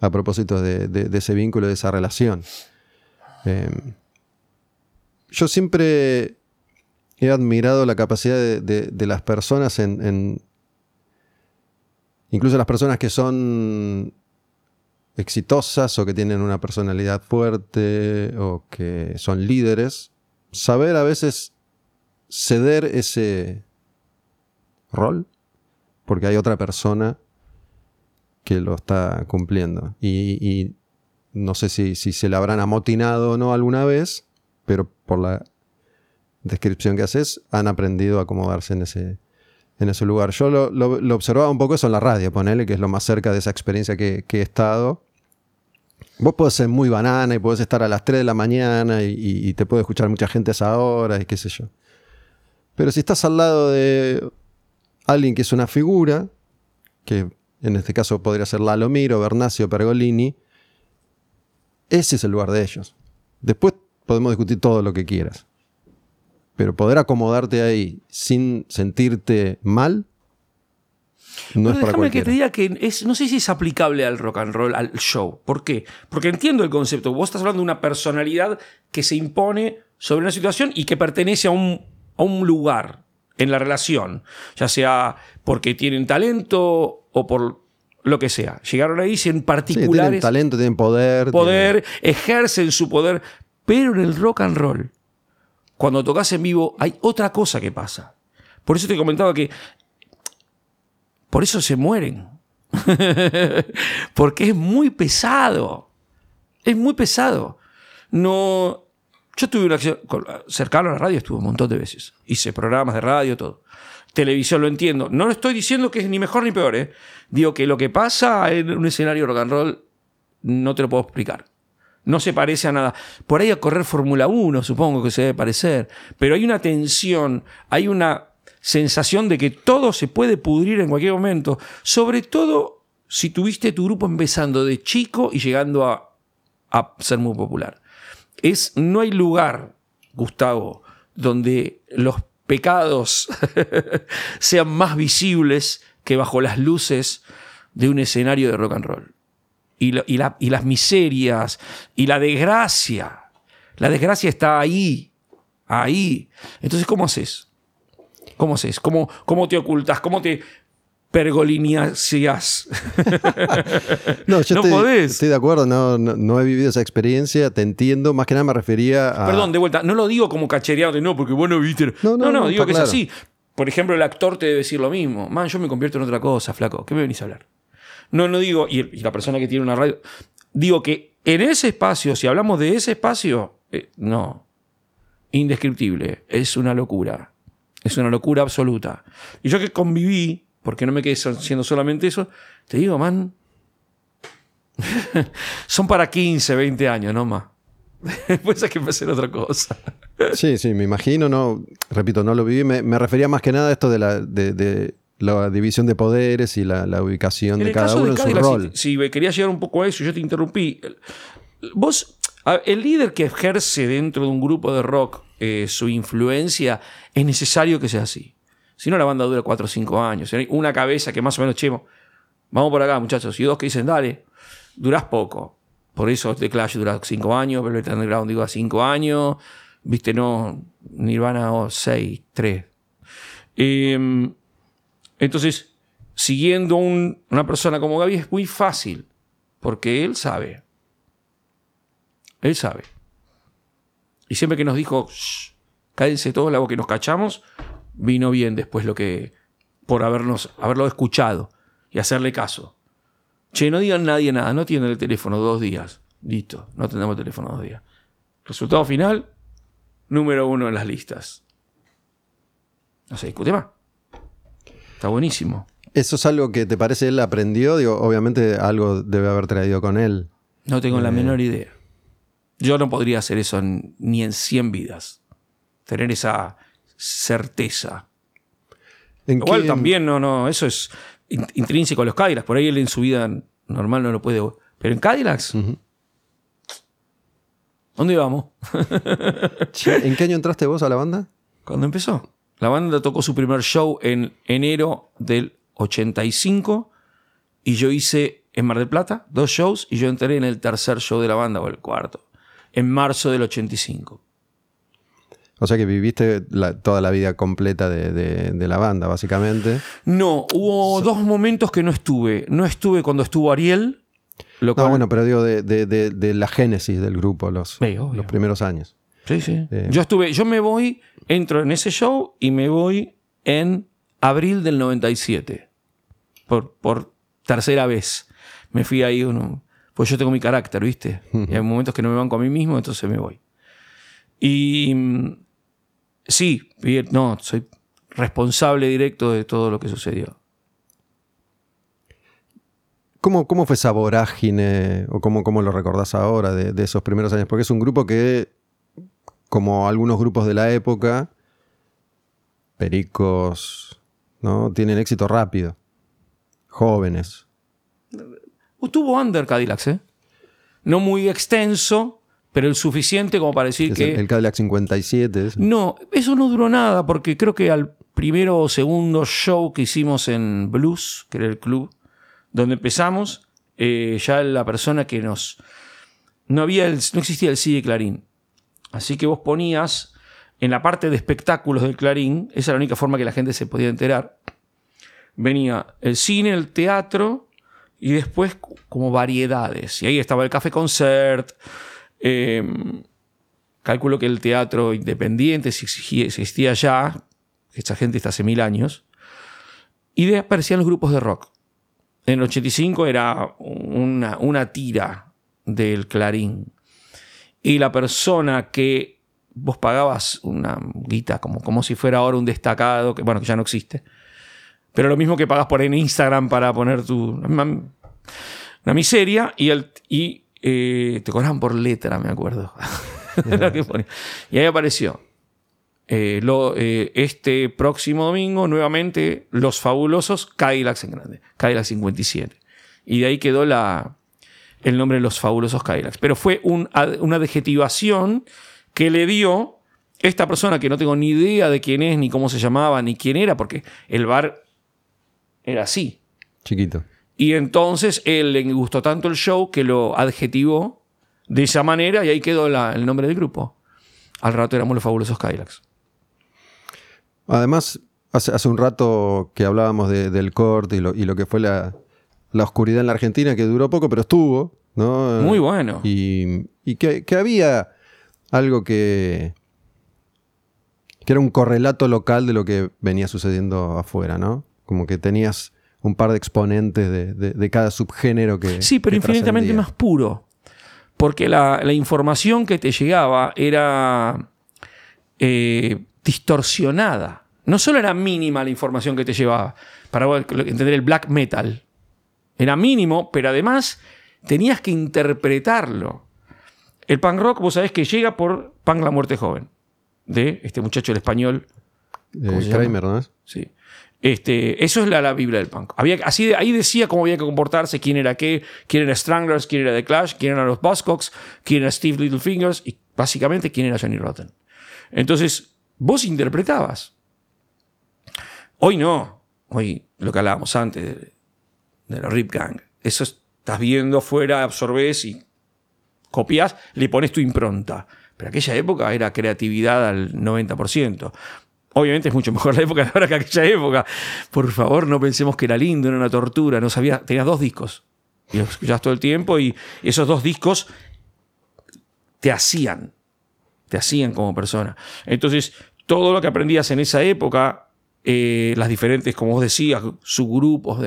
a propósito de, ese vínculo, de esa relación. Eh, yo siempre he admirado la capacidad de, las personas en- incluso las personas que son exitosas o que tienen una personalidad fuerte o que son líderes, saber a veces ceder ese rol porque hay otra persona que lo está cumpliendo. Y, no sé si, si se le habrán amotinado o no alguna vez, pero por la descripción que haces, han aprendido a acomodarse en ese, en ese lugar. Yo lo, observaba un poco eso en la radio, ponele, que es lo más cerca de esa experiencia que he estado. Vos podés ser muy banana y podés estar a las 3 de la mañana y, te puede escuchar mucha gente a esa hora y qué sé yo. Pero si estás al lado de alguien que es una figura, que en este caso podría ser Lalomiro, Bernasio, Pergolini, ese es el lugar de ellos. Después podemos discutir todo lo que quieras. Pero poder acomodarte ahí sin sentirte mal, no Pero es para déjame que te diga que es, no sé si es aplicable al rock and roll, al show. ¿Por qué? Porque entiendo el concepto. Vos estás hablando de una personalidad que se impone sobre una situación y que pertenece a un, a un lugar en la relación. Ya sea porque tienen talento o por lo que sea. Llegaron ahí Sí, particulares tienen talento, tienen poder. poder, ejercen su poder. Pero en el rock and roll, cuando tocas en vivo, hay otra cosa que pasa. Por eso te comentaba que. Por eso se mueren. Porque es muy pesado. Es muy pesado. No. Yo tuve una acción. Cercano a la radio estuve un montón de veces. Hice programas de radio, todo. Televisión lo entiendo. No lo estoy diciendo que es ni mejor ni peor, ¿eh? Digo que lo que pasa en un escenario rock and roll no te lo puedo explicar. No se parece a nada. Por ahí a correr Fórmula 1, supongo que se debe parecer. Pero hay una tensión, hay una sensación de que todo se puede pudrir en cualquier momento. Sobre todo si tuviste tu grupo empezando de chico y llegando a, a ser muy popular. Es, no hay lugar Gustavo, donde los pecados sean más visibles que bajo las luces de un escenario de rock and roll. Y, y las miserias y la desgracia. La desgracia está ahí, ahí. Entonces, ¿cómo haces? ¿Cómo haces? ¿Cómo, cómo te ocultas? ¿Cómo te pergolineas? no, yo estoy, estoy, de acuerdo, no, no, he vivido esa experiencia, te entiendo. Más que nada me refería a. Perdón, de vuelta, no lo digo como cachereado no, porque bueno, viste. No, no, no, digo que es así. Por ejemplo, el actor te debe decir lo mismo. Man, yo me convierto en otra cosa, flaco. ¿Qué me venís a hablar? No, no digo, y, la persona que tiene una radio, digo que en ese espacio, si hablamos de ese espacio, eh, no, indescriptible, es una locura, es una locura absoluta. Y yo que conviví, porque no me quedé haciendo solamente eso, te digo, man, son para 15, 20 años, no más. Después hay que hacer otra cosa. Sí, sí, me imagino, no, repito, no lo viví, me, refería más que nada a esto de la, de la división de poderes y la, ubicación de cada uno en su rol. Si, si, quería llegar un poco a eso, yo te interrumpí. Vos, el líder que ejerce dentro de un grupo de rock eh, su influencia, es necesario que sea así. Si no, la banda dura 4 o 5 años. Una cabeza que más o menos, chemo, vamos por acá, muchachos, y dos que dicen, dale, durás poco. Por eso The Clash dura 5 años, Velvet Underground digo a 5 años, viste, no, Nirvana 6, 3. Eh, entonces, siguiendo una persona como Gaby es muy fácil, porque él sabe. Él sabe. Y siempre que nos dijo, cállense todos, la que nos cachamos, vino bien después lo que, por habernos, haberlo escuchado y hacerle caso. Che, no digan nadie nada, no tienen el teléfono dos días. Listo, no tenemos el teléfono dos días. Resultado final, número uno en las listas. No se discute más. Está buenísimo. ¿Eso es algo que te parece él aprendió? Digo, obviamente algo debe haber traído con él. No tengo la eh, menor idea. Yo no podría hacer eso ni en 100 vidas. Tener esa certeza. Igual también, no, no, eso es intrínseco a los Cadillacs. Por ahí él en su vida normal no lo puede. Pero en Cadillacs. ¿Dónde íbamos? ¿En qué año entraste vos a la banda? Cuando empezó. La banda tocó su primer show en enero del 85 y yo hice en Mar del Plata dos shows y yo entré en el tercer show de la banda o el cuarto, en marzo del 85. O sea que viviste toda la vida completa de, la banda, básicamente. No, hubo dos momentos que no estuve. No estuve cuando estuvo Ariel. no, bueno, pero digo de, la génesis del grupo, los, los primeros años. Sí, sí. Eh, yo estuve, yo me voy, entro en ese show y me voy en abril del 97. Por, por tercera vez. Me fui ahí uno. Pues yo tengo mi carácter, ¿viste? Y hay momentos que no me banco a mí mismo, entonces me voy. Y mm, sí, no, soy responsable directo de todo lo que sucedió. ¿Cómo, cómo fue esa vorágine o cómo, cómo lo recordás ahora de, de, esos primeros años? Porque es un grupo que como algunos grupos de la época, pericos, ¿no? Tienen éxito rápido. Jóvenes. Tuvo under Cadillacs, ¿eh? No muy extenso, pero el suficiente como para decir que. El, Cadillac 57. No, eso no duró nada, porque creo que al primero o segundo show que hicimos en Blues, que era el club donde empezamos, eh, ya la persona que nos. No, había no existía el CD Clarín. Así que vos ponías en la parte de espectáculos del Clarín, esa era la única forma que la gente se podía enterar. Venía el cine, el teatro y después como variedades. Y ahí estaba el café concert. Em, cálculo que el teatro independiente existía ya, esta gente está hace mil años. Y de aparecían los grupos de rock. En el 85 era una, una tira del Clarín y la persona que vos pagabas una guita como, como si fuera ahora un destacado, que bueno, que ya no existe. Pero lo mismo que pagas por en Instagram para poner tu. Una miseria y, el, y eh, te cobraban por letra, me acuerdo. y ahí apareció. Eh, eh, este próximo domingo, nuevamente, los fabulosos Cadillacs en grande. Cadillac 57. Y de ahí quedó la, el nombre de los fabulosos Cadillacs. Pero fue una adjetivación que le dio esta persona que no tengo ni idea de quién es, ni cómo se llamaba, ni quién era, porque el bar era así. Chiquito. Y entonces él le gustó tanto el show que lo adjetivó de esa manera y ahí quedó la- el nombre del grupo. Al rato éramos los fabulosos Kylax. Además, hace, hace un rato que hablábamos de- del corte y lo, y lo que fue la, la oscuridad en la Argentina, que duró poco, pero estuvo, ¿no? Muy bueno. Y, y que, que había algo que, que era un correlato local de lo que venía sucediendo afuera, ¿no? Como que tenías un par de exponentes de, de- de cada subgénero que. Sí, pero que infinitamente más puro. Porque la, la información que te llegaba era eh, distorsionada. No solo era mínima la información que te llevaba, para entender el black metal. Era mínimo, pero además tenías que interpretarlo. El punk rock, vos sabés que llega por Punk la muerte joven, de este muchacho el español ¿Cómo Eh? Kramer, ¿no? Sí. Este, eso es la, la Biblia del punk. Así ahí decía cómo había que comportarse, quién era qué, quién era Stranglers, quién era The Clash, quién eran los Buzzcocks, quién era Steve Littlefingers y básicamente quién era Johnny Rotten. Entonces, vos interpretabas. Hoy no. Hoy lo que hablábamos antes de, de la Rip Gang. Eso estás viendo afuera, absorbes y copias, le pones tu impronta. Pero aquella época era creatividad al 90%. Obviamente es mucho mejor la época de ahora que aquella época. Por favor, no pensemos que era lindo, era una tortura. No sabía, tenías dos discos. Y los escuchabas todo el tiempo y esos dos discos te hacían. Te hacían como persona. Entonces, todo lo que aprendías en esa época, eh, las diferentes, como vos decías, subgrupos,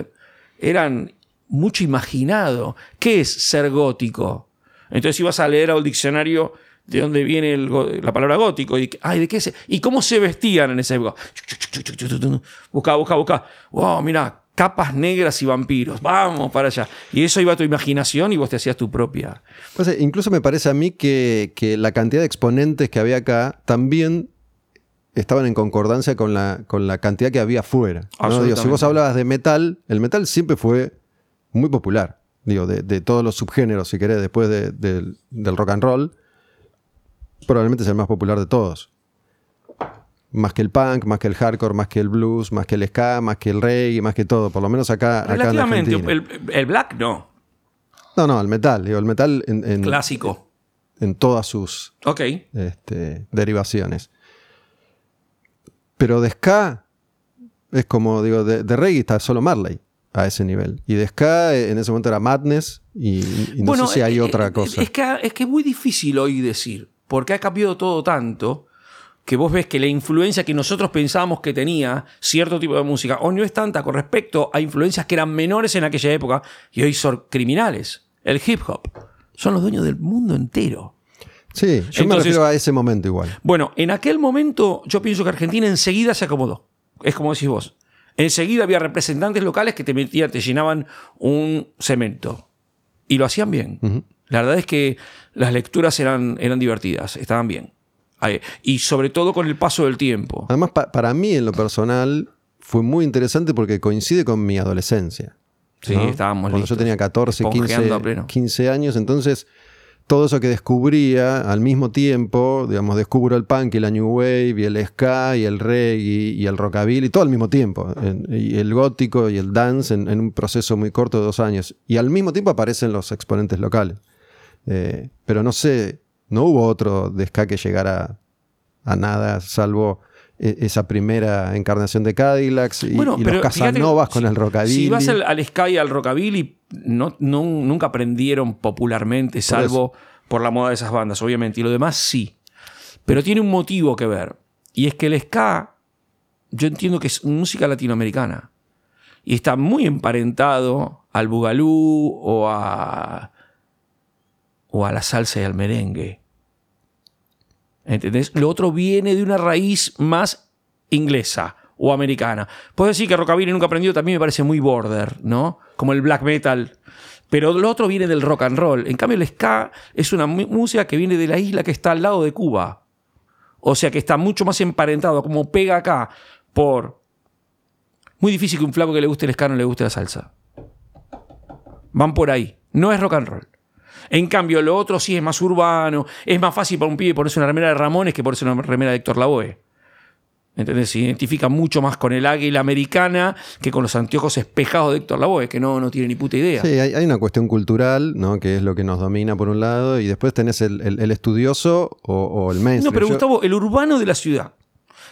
eran mucho imaginado. ¿Qué es ser gótico? Entonces ibas a leer al diccionario de dónde viene el la palabra gótico y, ay, ¿de qué se, y cómo se vestían en esa época. Busca, busca, busca. Wow, mira, capas negras y vampiros. Vamos para allá. Y eso iba a tu imaginación y vos te hacías tu propia. Sea, incluso me parece a mí que, que la cantidad de exponentes que había acá también estaban en concordancia con la, con la cantidad que había afuera. ¿no? Digo, si vos hablabas de metal, el metal siempre fue muy popular. Digo, de, de todos los subgéneros, si querés, después de- del- del rock and roll, probablemente es el más popular de todos. Más que el punk, más que el hardcore, más que el blues, más que el ska, más que el reggae, más que todo. Por lo menos acá, acá en Relativamente. El, el black no. No, no, el metal. Digo, el metal en, en- Clásico. en todas sus Ok. este, derivaciones. Pero de ska es como, digo, de, de reggae está solo Marley a ese nivel. Y de ska eh, en ese momento era Madness y, y no sé si hay otra eh, cosa. Es que, es que es muy difícil hoy decir, porque ha cambiado todo tanto que vos ves que la influencia que nosotros pensábamos que tenía cierto tipo de música hoy no es tanta con respecto a influencias que eran menores en aquella época y hoy son criminales. El hip hop. Son los dueños del mundo entero. Sí, yo me refiero a ese momento igual. Bueno, en aquel momento yo pienso que Argentina enseguida se acomodó. Es como decís vos. Enseguida había representantes locales que te metían, te llenaban un cemento. Y lo hacían bien. La verdad es que las lecturas eran, eran divertidas, estaban bien. Y sobre todo con el paso del tiempo. Además, pa- para mí en lo personal fue muy interesante porque coincide con mi adolescencia. Sí, ¿no? estábamos Cuando listos. yo tenía 14, 15, Esponjeando a pleno. 15 años, entonces todo eso que descubría al mismo tiempo, digamos, descubro el punk y la new wave y el ska y el reggae y el rockabilly, todo al mismo tiempo, y el gótico y el dance en, en un proceso muy corto de dos años. Y al mismo tiempo aparecen los exponentes locales. Eh, pero no sé, no hubo otro de ska que llegara a nada, salvo e- esa primera encarnación de Cadillacs y, y los fíjate Casanovas con si- el rockabilly. Si vas al, al Sky y al Rockabilly, no, no- nunca aprendieron popularmente, salvo por la moda de esas bandas, obviamente. Y lo demás sí. Pero tiene un motivo que ver. Y es que el ska, yo entiendo que es música latinoamericana. Y está muy emparentado al bugalú o a, o a la salsa y al merengue. ¿Entendés? Lo otro viene de una raíz más inglesa o americana. Puedo decir que Rockabilly nunca aprendido también me parece muy border, ¿no? Como el black metal. Pero lo otro viene del rock and roll. En cambio, el ska es una música que viene de la isla que está al lado de Cuba. O sea que está mucho más emparentado, como pega acá, por. Muy difícil que un flaco que le guste el ska no le guste la salsa. Van por ahí. No es rock and roll. En cambio, lo otro sí es más urbano, es más fácil para un pibe ponerse una remera de Ramones que ponerse una remera de Héctor Lavoe. ¿Entendés? Se identifica mucho más con el águila americana que con los anteojos espejados de Héctor Lavoe, que no, no tiene ni puta idea. Sí, hay, hay una cuestión cultural, ¿no? Que es lo que nos domina por un lado, y después tenés el, el- el estudioso o, o el mainstream. No, pero Gustavo, el urbano de la ciudad.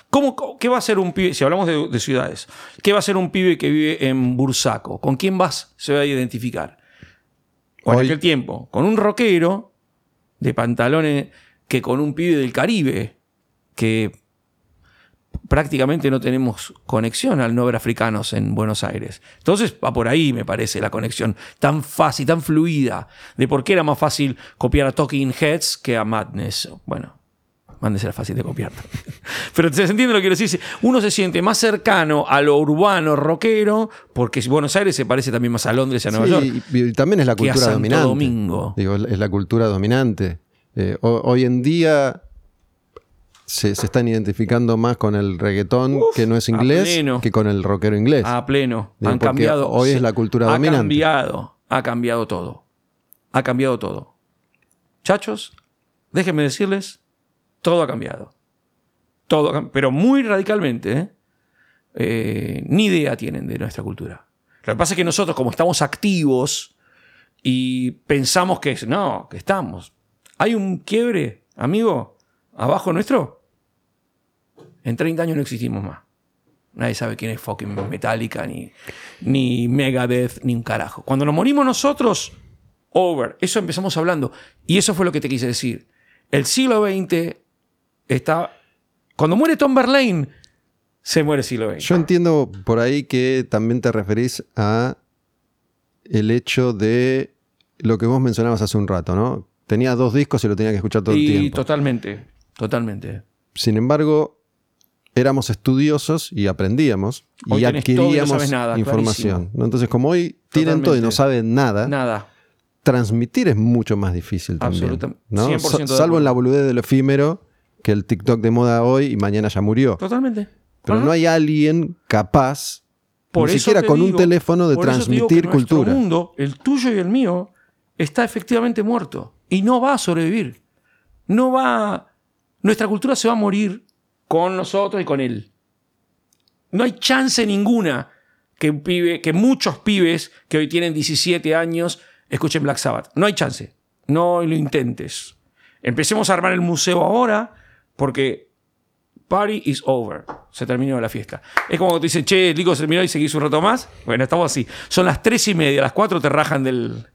¿Cómo, ¿Qué va a hacer un pibe? Si hablamos de, de ciudades, ¿qué va a hacer un pibe que vive en Bursaco? ¿Con quién vas? Se va a identificar. O en Hoy- aquel tiempo, con un rockero de pantalones que con un pibe del Caribe, que prácticamente no tenemos conexión al no ver africanos en Buenos Aires. Entonces va por ahí, me parece, la conexión tan fácil, tan fluida, de por qué era más fácil copiar a Talking Heads que a Madness. Bueno, Madness era fácil de copiar. Pero se entiende lo que quiero decir. Uno se siente más cercano a lo urbano rockero, porque Buenos Aires se parece también más a Londres y a Nueva Sí, York. y, y también es la que a cultura Santo dominante. Domingo. Digo, es la cultura dominante. Eh, ho- hoy en día se, se están identificando más con el reggaetón que no es a inglés que con el rockero inglés. A pleno. Digo, Han cambiado. hoy es la cultura ha dominante. cambiado. Ha cambiado todo. Ha cambiado todo. Chachos, déjenme decirles, todo ha cambiado. Todo, pero muy radicalmente. ¿eh? Eh, ni idea tienen de nuestra cultura. Lo que pasa es que nosotros, como estamos activos y pensamos que es, no, que estamos. Hay un quiebre, amigo, abajo nuestro. En 30 años no existimos más. Nadie sabe quién es fucking Metallica, ni, ni Megadeth, ni un carajo. Cuando nos morimos nosotros, over. Eso empezamos hablando. Y eso fue lo que te quise decir. El siglo XX está. Cuando muere Tom Verlaine, se muere el siglo XX. Yo entiendo por ahí que también te referís a el hecho de lo que vos mencionabas hace un rato, ¿no? Tenía dos discos y lo tenía que escuchar todo el tiempo. totalmente, totalmente. Sin embargo, éramos estudiosos y aprendíamos Hoy y no adquiríamos nada, información. Entonces, como hoy tienen todo y no saben nada, Nada. transmitir es mucho más difícil también. Absoluta- ¿no? 100% Sa- de salvo en la boludez del efímero, que el TikTok de moda hoy y mañana ya murió. Totalmente. Pero Ajá. no hay alguien capaz, Por ni siquiera con un teléfono, de que transmitir cultura. mundo, el tuyo y el mío, está efectivamente muerto. Y no va a sobrevivir. No va. Nuestra cultura se va a morir con nosotros y con él. No hay chance ninguna que, un pibe, que muchos pibes que hoy tienen 17 años escuchen Black Sabbath. No hay chance. No lo intentes. Empecemos a armar el museo ahora porque party is over. Se terminó la fiesta. Es como que te dicen, che, Lico se terminó y seguís un rato más. Bueno, estamos así. Son las tres y media, las cuatro te rajan del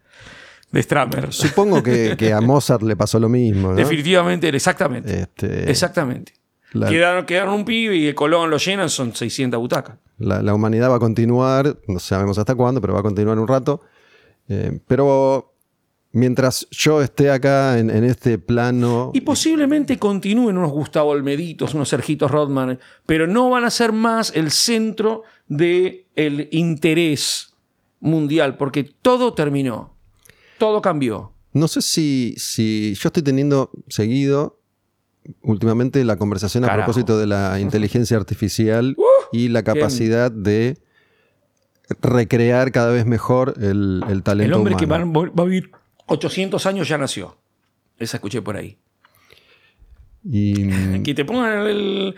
de Stramer. Supongo que, que a Mozart le pasó lo mismo. ¿no? Definitivamente, exactamente. Este, Exactamente. la- Quedaron, quedaron un pibe y el Colón lo llenan, son 600 butacas. La, la humanidad va a continuar, no sabemos hasta cuándo, pero va a continuar un rato. Eh, pero mientras yo esté acá en, en este plano, Y posiblemente continúen unos Gustavo Olmeditos, unos Sergitos Rodman, pero no van a ser más el centro del interés mundial, porque todo terminó. Todo cambió. no sé si, si yo estoy teniendo seguido últimamente la conversación a Carajo. propósito de la inteligencia artificial y la capacidad de recrear cada vez mejor el, el talento El hombre que va, humano. va a vivir 800 años ya nació. Esa escuché por ahí. Y, Que te pongan el,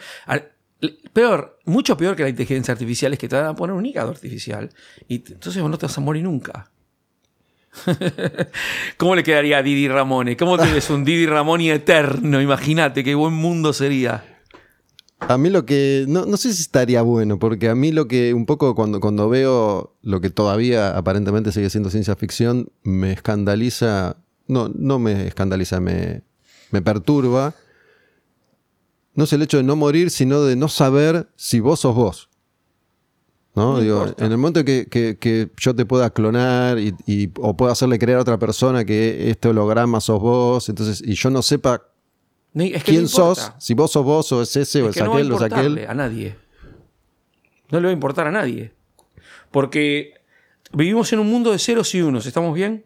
Peor, mucho peor que la inteligencia artificial es que te van a poner un hígado artificial. Y entonces vos no te vas a morir nunca. ¿Cómo le quedaría a Didi Ramone? ¿Cómo tienes un Didi Ramone eterno? Imagínate qué buen mundo sería. A mí lo que. No, no sé si estaría bueno, porque a mí lo que un poco cuando, cuando veo lo que todavía aparentemente sigue siendo ciencia ficción, me escandaliza. No, no me escandaliza, me, me perturba. No es el hecho de no morir, sino de no saber si vos sos vos. ¿No? No Digo, en el momento que, que- que yo te pueda clonar y, y- o pueda hacerle creer a otra persona que este holograma sos vos, entonces, y yo no sepa Ni- Es que quién no sos, si vos sos vos o es ese o Es es, que no va a aquel o es aquel. a nadie. No le va a importar a nadie. Porque vivimos en un mundo de ceros y unos, ¿estamos bien?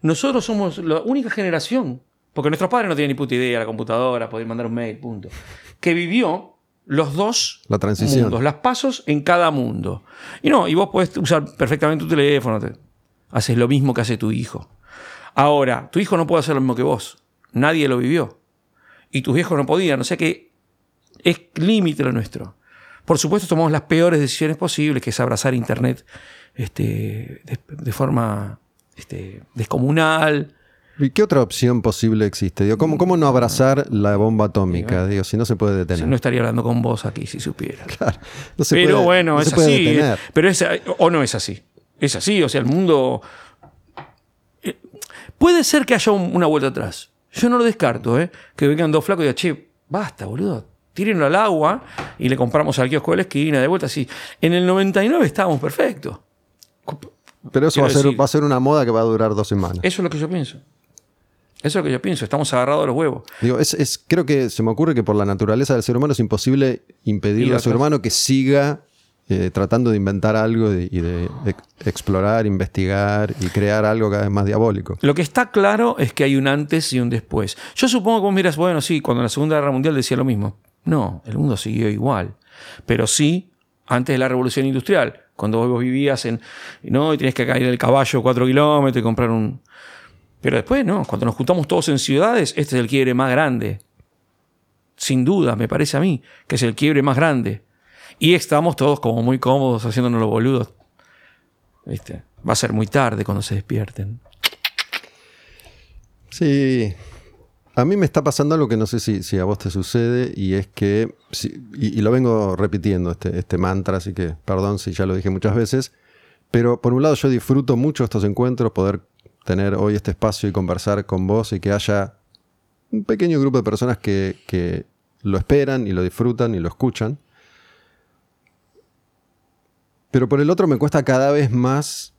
Nosotros somos la única generación, porque nuestros padres no tienen ni puta idea, la computadora, poder mandar un mail, punto, que vivió los dos La transición. mundos, las pasos en cada mundo. Y no, y vos podés usar perfectamente tu teléfono, te- haces lo mismo que hace tu hijo. Ahora, tu hijo no puede hacer lo mismo que vos. Nadie lo vivió. Y tus viejos no podían. O sea que es límite lo nuestro. Por supuesto, tomamos las peores decisiones posibles, que es abrazar Internet este, de, de forma este, descomunal. ¿Y qué otra opción posible existe? Digo, ¿cómo, ¿Cómo no abrazar la bomba atómica? Digo, si no se puede detener. No estaría hablando con vos aquí si supiera. Claro, no se pero puede- bueno, no es se puede así. detener. Pero es, o no es así. Es así, o sea, el mundo. eh, Puede ser que haya un- una vuelta atrás. Yo no lo descarto, ¿eh? Que vengan dos flacos y digan, che, basta, boludo. Tírenlo al agua y le compramos al kiosco de la esquina de vuelta. Así. En el 99 estábamos perfectos. Pero eso va a, ser, decir- va a ser una moda que va a durar dos semanas. Eso es lo que yo pienso. Eso es lo que yo pienso. Estamos agarrados a los huevos. Digo, es, es- creo que se me ocurre que por la naturaleza del ser humano es imposible impedirle Ir al ser humano que siga eh, tratando de inventar algo y de ex- explorar, investigar y crear algo cada vez más diabólico. Lo que está claro es que hay un antes y un después. Yo supongo que vos miras, bueno, sí, cuando en la Segunda Guerra Mundial decía lo mismo. No, el mundo siguió igual. Pero sí, antes de la Revolución Industrial, cuando vos vivías en. No, y tenías que caer el caballo cuatro kilómetros y comprar un. Pero después, no, cuando nos juntamos todos en ciudades, este es el quiebre más grande. Sin duda, me parece a mí, que es el quiebre más grande. Y estamos todos como muy cómodos haciéndonos los boludos. Va a ser muy tarde cuando se despierten. Sí. A mí me está pasando algo que no sé si, si a vos te sucede y es que, y, y lo vengo repitiendo este, este mantra, así que perdón si ya lo dije muchas veces, pero por un lado yo disfruto mucho estos encuentros, poder tener hoy este espacio y conversar con vos y que haya un pequeño grupo de personas que, que lo esperan y lo disfrutan y lo escuchan. Pero por el otro me cuesta cada vez más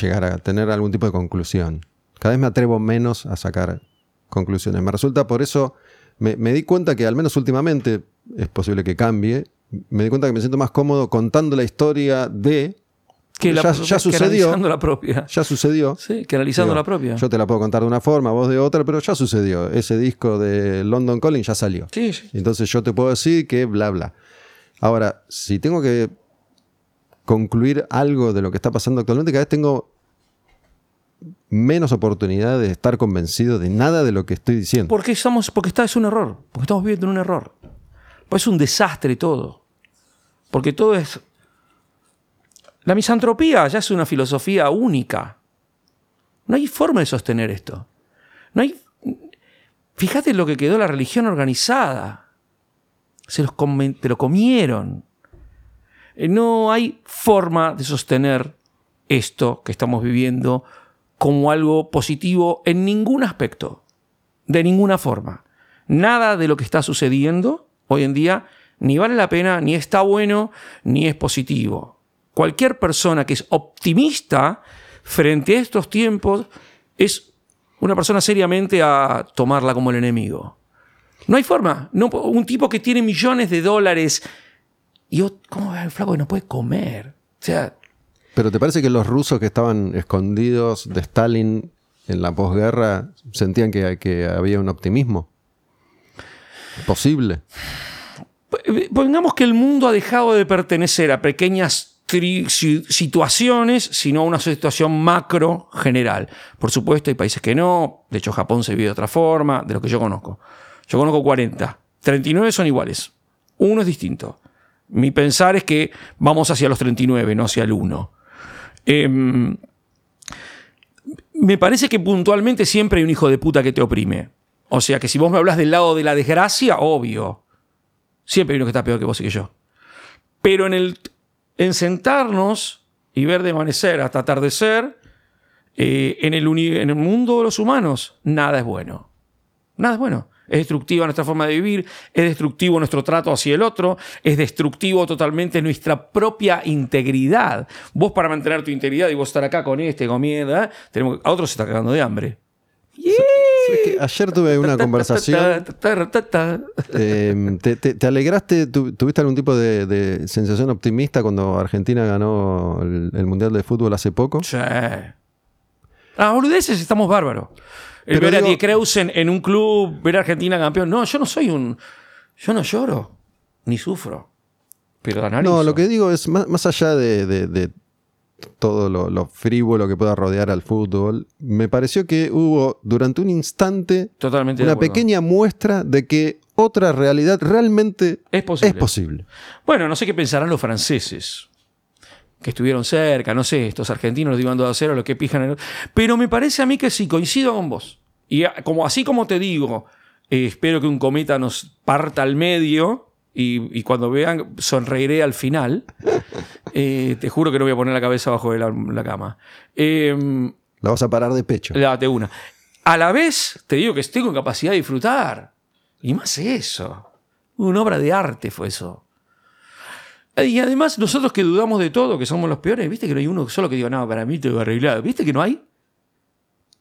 llegar a tener algún tipo de conclusión. Cada vez me atrevo menos a sacar conclusiones. Me resulta por eso, me, me di cuenta que al menos últimamente, es posible que cambie, me di cuenta que me siento más cómodo contando la historia de... Que, la, ya, ya que sucedió, analizando la propia. ya sucedió. Sí, que analizando Digo, la propia. Yo te la puedo contar de una forma, vos de otra, pero ya sucedió. Ese disco de London Calling ya salió. Sí, sí. Entonces yo te puedo decir que bla, bla. Ahora, si tengo que concluir algo de lo que está pasando actualmente, cada vez tengo menos oportunidad de estar convencido de nada de lo que estoy diciendo. Porque estamos, porque está, es un error. Porque estamos viviendo en un error. Pues es un desastre todo. Porque todo es. La misantropía ya es una filosofía única. No hay forma de sostener esto. No hay. Fíjate lo que quedó la religión organizada. Se los te lo comieron. Eh, No hay forma de sostener esto que estamos viviendo como algo positivo en ningún aspecto. De ninguna forma. Nada de lo que está sucediendo hoy en día ni vale la pena, ni está bueno, ni es positivo. Cualquier persona que es optimista frente a estos tiempos es una persona seriamente a tomarla como el enemigo. No hay forma. Un tipo que tiene millones de dólares y ot- ¿cómo va el flaco que no puede comer? O sea, Pero ¿te parece que los rusos que estaban escondidos de Stalin en la posguerra sentían que, que había un optimismo? Posible. Pongamos que el mundo ha dejado de pertenecer a pequeñas situaciones, sino a una situación macro general. Por supuesto, hay países que no. De hecho, Japón se vive de otra forma, de lo que yo conozco. Yo conozco 40. 39 son iguales. Uno es distinto. Mi pensar es que vamos hacia los 39, no hacia el 1. Em, me parece que puntualmente siempre hay un hijo de puta que te oprime. O sea que si vos me hablas del lado de la desgracia, obvio. Siempre hay uno que está peor que vos y que yo. Pero en el en sentarnos y ver de amanecer hasta atardecer, eh, en, el en el mundo de los humanos, nada es bueno. Nada es bueno. Es destructiva nuestra forma de vivir, es destructivo nuestro trato hacia el otro, es destructivo totalmente nuestra propia integridad. Vos para mantener tu integridad y vos estar acá con este comiendo, ¿eh? tenemos, a otros se está cagando de hambre. Ayer tuve una conversación. Eh, ¿te, te- te alegraste? tu- ¿Tuviste algún tipo de, de sensación optimista cuando Argentina ganó el, el Mundial de Fútbol hace poco? Sí. Ah, boludeces, estamos bárbaros. El ver a Die en un club, ver a Argentina campeón. No, yo no soy un. Yo no lloro, ni sufro. Pero analizo. No, lo que digo es, más, más allá de, de- de todo lo, lo frívolo que pueda rodear al fútbol, me pareció que hubo durante un instante Totalmente una pequeña muestra de que otra realidad realmente Es posible. es posible. Bueno, no sé qué pensarán los franceses, que estuvieron cerca, no sé, estos argentinos los divan 2 a 0, lo que pijan. el- Pero me parece a mí que sí, coincido con vos. Y como, así como te digo, eh, espero que un cometa nos parta al medio y, y cuando vean sonreiré al final. Eh, te juro que no voy a poner la cabeza abajo de la, la cama. Eh, La vas a parar de pecho. Date una. A la vez, te digo que tengo capacidad de disfrutar. Y más eso. Una obra de arte fue eso. Y además, nosotros que dudamos de todo, que somos los peores, ¿viste que no hay uno solo que diga, no, para mí tengo arreglado? ¿Viste que no hay?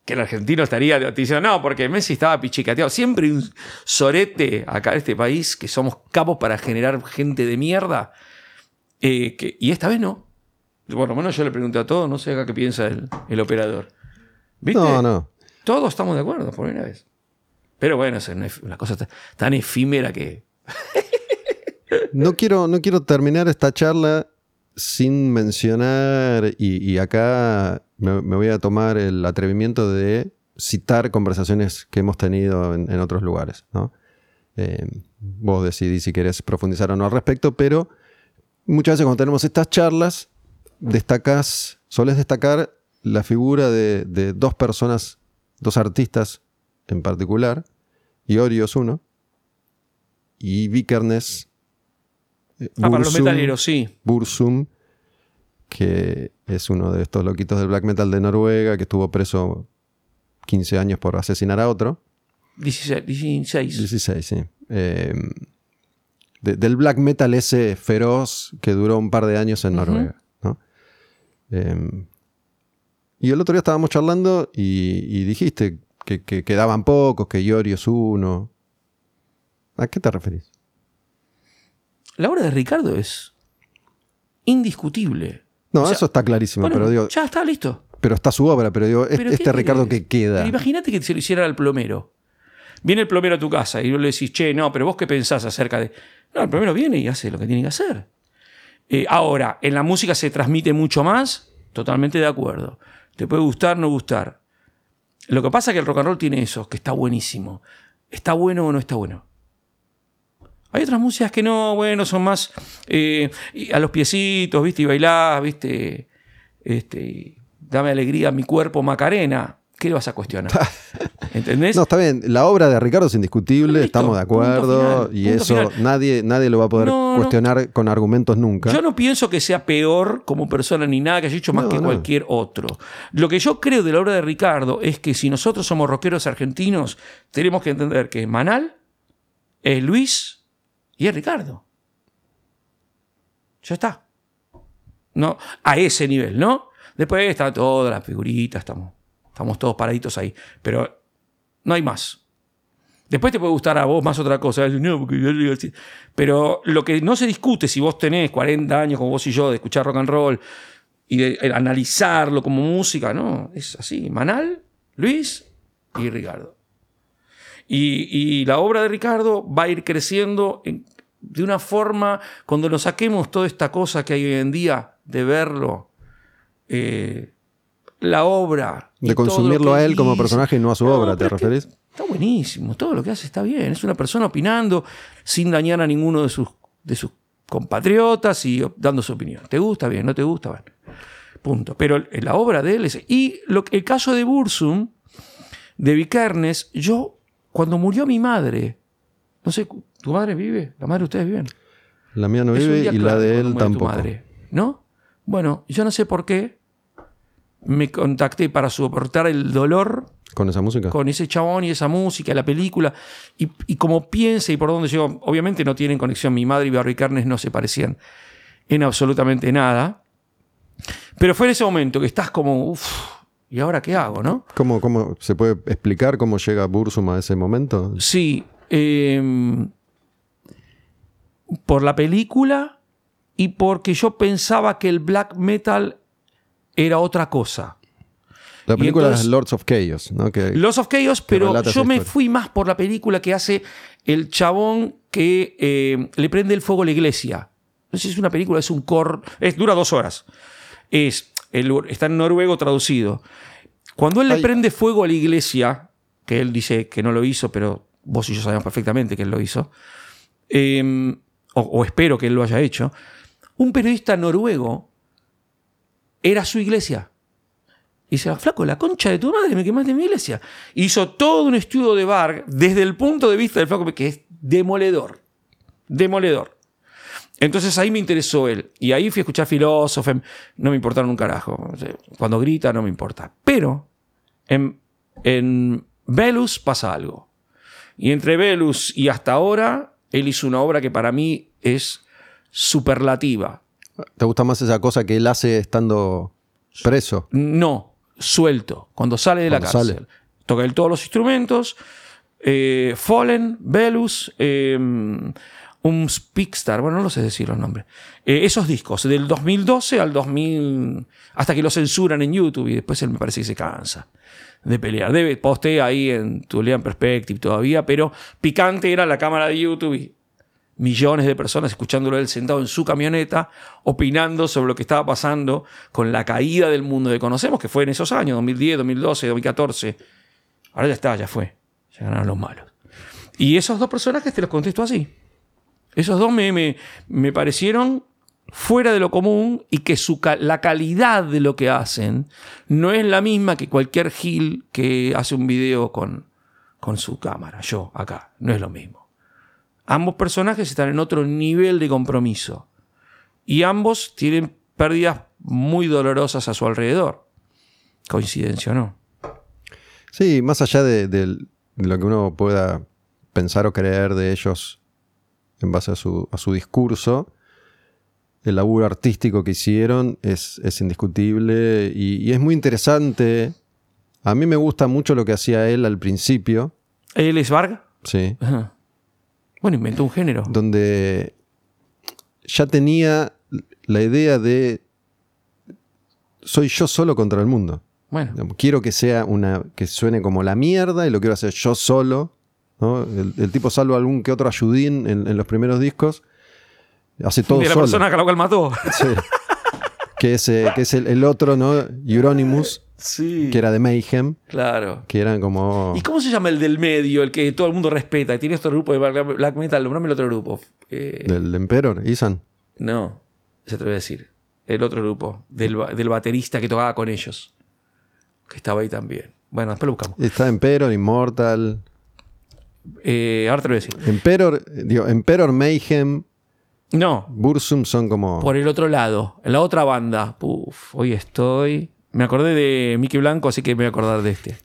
Que el argentino estaría diciendo, no, porque Messi estaba pichicateado. Siempre hay un sorete acá en este país que somos capos para generar gente de mierda. eh, que- y esta vez no. Por lo menos yo le pregunté a todos, no sé acá qué piensa el, el operador. ¿Viste? No, no. Todos estamos de acuerdo, por primera vez. Pero bueno, es una, una cosa tan efímera que. No quiero, no quiero terminar esta charla sin mencionar, y, acá me, voy a tomar el atrevimiento de citar conversaciones que hemos tenido en, otros lugares. ¿no? Eh, vos decidís si querés profundizar o no al respecto, pero muchas veces cuando tenemos estas charlas, destacás, solés destacar la figura de, de dos personas, dos artistas en particular, Iorio es uno, y Vikernes. Ah, para los metaleros, sí. Burzum, que es uno de estos loquitos del black metal de Noruega, que estuvo preso 15 años por asesinar a otro. 16. 16. 16, sí. Eh, de- del black metal ese feroz que duró un par de años en. Noruega. ¿no? Eh, y el otro día estábamos charlando y, y dijiste que, que quedaban pocos, que Iorio es uno. ¿A qué te referís? La obra de Ricardo es indiscutible. No, O sea, eso está clarísimo, Bueno, pero digo, ya está listo. pero está su obra, pero digo, Pero este ¿qué Ricardo querés? que queda. Imagínate que se lo hiciera al plomero. Viene el plomero a tu casa y le decís, che, no, pero vos qué pensás acerca de. No, el plomero viene y hace lo que tiene que hacer. Eh, ahora, en la música se transmite mucho más, totalmente de acuerdo. Te puede gustar, no gustar. Lo que pasa es que el rock and roll tiene eso, que está buenísimo. ¿Está bueno o no está bueno? Hay otras músicas que no, bueno, son más eh, a los piecitos, ¿viste? Y bailás, ¿viste? Este, y dame alegría a mi cuerpo, Macarena. ¿Qué le vas a cuestionar? ¿Entendés? No, está bien. La obra de Ricardo es indiscutible, Listo, estamos de acuerdo. final, y eso final. nadie, nadie lo va a poder No, no. cuestionar con argumentos nunca. Yo no pienso que sea peor como persona ni nada que haya hecho más No, que cualquier otro. Lo que yo creo de la obra de Ricardo es que si nosotros somos rockeros argentinos, tenemos que entender que es Manal, es Luis y es Ricardo. Ya está. No, a ese nivel, ¿no? Después están todas las figuritas, estamos, estamos todos paraditos ahí. Pero no hay más. Después te puede gustar a vos más otra cosa. Pero lo que no se discute si vos tenés 40 años como vos y yo de escuchar rock and roll y de eh, analizarlo como música, no, es así. Manal, Luis y Ricardo. Y, y la obra de Ricardo va a ir creciendo en- de una forma, cuando nos saquemos toda esta cosa que hay hoy en día de verlo, eh, la obra. de consumirlo a él como personaje y no a su No, obra, ¿te referís? Está buenísimo, todo lo que hace está bien. Es una persona opinando sin dañar a ninguno de sus, de sus compatriotas y dando su opinión. ¿Te gusta? Bien, no te gusta, bueno. Punto. Pero la obra de él es. Y lo, el caso de Bursum, de Vikernes, yo, cuando murió mi madre, no sé, ¿tu madre vive? ¿La madre de ustedes viven? La mía no Es vive y la de él muere tu tampoco. madre, ¿No? Bueno, yo no sé por qué me contacté para soportar el dolor ¿Con esa música? con ese chabón y esa música, la película, y, y como piensa y por dónde llegó. Obviamente no tienen conexión. Mi madre y Barry Carnes no se parecían en absolutamente nada. Pero fue en ese momento que estás como, ¿y ahora qué hago, no? ¿Cómo, cómo se puede explicar cómo llega Bursum a ese momento? Sí. eh, por la película y porque yo pensaba que el black metal era otra cosa. La película entonces- es Lords of Chaos, ¿no? Que, Los of Chaos, pero yo me fui más por la película que hace el chabón que eh, le prende el fuego a la iglesia. No sé si es una película, es un cor. Es, dura dos horas. Es Está en noruego traducido. Cuando él le Ay. prende fuego a la iglesia, que él dice que no lo hizo, pero vos y yo sabemos perfectamente que él lo hizo, eh, o, o espero que él lo haya hecho, un periodista noruego era su iglesia. Y dice, flaco, la concha de tu madre, me quemaste mi iglesia. Hizo todo un estudio de Varg desde el punto de vista del flaco, que es demoledor. Demoledor. Entonces ahí me interesó él. Y ahí fui a escuchar filósofos. No me importaron un carajo. Cuando grita, no me importa. Pero en, en Velus pasa algo. Y entre Velus y hasta ahora, él hizo una obra que para mí es superlativa. ¿Te gusta más esa cosa que él hace estando preso? No, suelto, cuando sale de la cárcel. sale. Toca él todos los instrumentos. eh, Fallen, Velus, eh, un Speakstar, bueno, no lo sé decir los nombres. Eh, esos discos, del 2012 al 2000, hasta que lo censuran en YouTube y después él me parece que se cansa de pelear. Debe, postea ahí en Tulian Perspective todavía, pero picante era la cámara de YouTube y millones de personas escuchándolo él sentado en su camioneta, opinando sobre lo que estaba pasando con la caída del mundo que conocemos, que fue en esos años, 2010, 2012, 2014. Ahora ya está, ya fue. Ya ganaron los malos. Y esos dos personajes te los contesto así. Esos dos me, me- parecieron fuera de lo común y que la calidad de lo que hacen no es la misma que cualquier Gil que hace un video con, con su cámara. Yo, acá, no es lo mismo. Ambos personajes están en otro nivel de compromiso. Y ambos tienen pérdidas muy dolorosas a su alrededor. Coincidencia o no. Sí, más allá de lo que uno pueda pensar o creer de ellos en base a su, a su discurso, el laburo artístico que hicieron es, es indiscutible y, y es muy interesante. A mí me gusta mucho lo que hacía él al principio, ¿Él es Varga? sí, Ajá. Bueno, inventó un género. donde ya tenía la idea de soy yo solo contra el mundo. Bueno, Quiero que sea una. que suene como la mierda y lo quiero hacer yo solo. ¿No? El, el tipo salvo algún que otro ayudín en, en los primeros discos. Hace todo de la solo. persona que la cual mató. Sí. que es, eh, que es el, el otro, ¿no? Euronymous, Sí. que era de Mayhem, Claro. que eran como. ¿Y cómo se llama el del medio, el que todo el mundo respeta? Tiene otro grupo de black metal, nombrame el otro grupo. Eh, Del Emperor, Isan. No, se te voy a decir. El otro grupo, del, del baterista que tocaba con ellos. Que estaba ahí también. Bueno, después lo buscamos. Está Emperor, Immortal. Eh, ahora te lo voy a decir. Emperor, digo, Emperor, Mayhem, No, Bursum son como. por el otro lado, en la otra banda. Uf, hoy estoy. Me acordé de Mickey Blanco, así que me voy a acordar de este.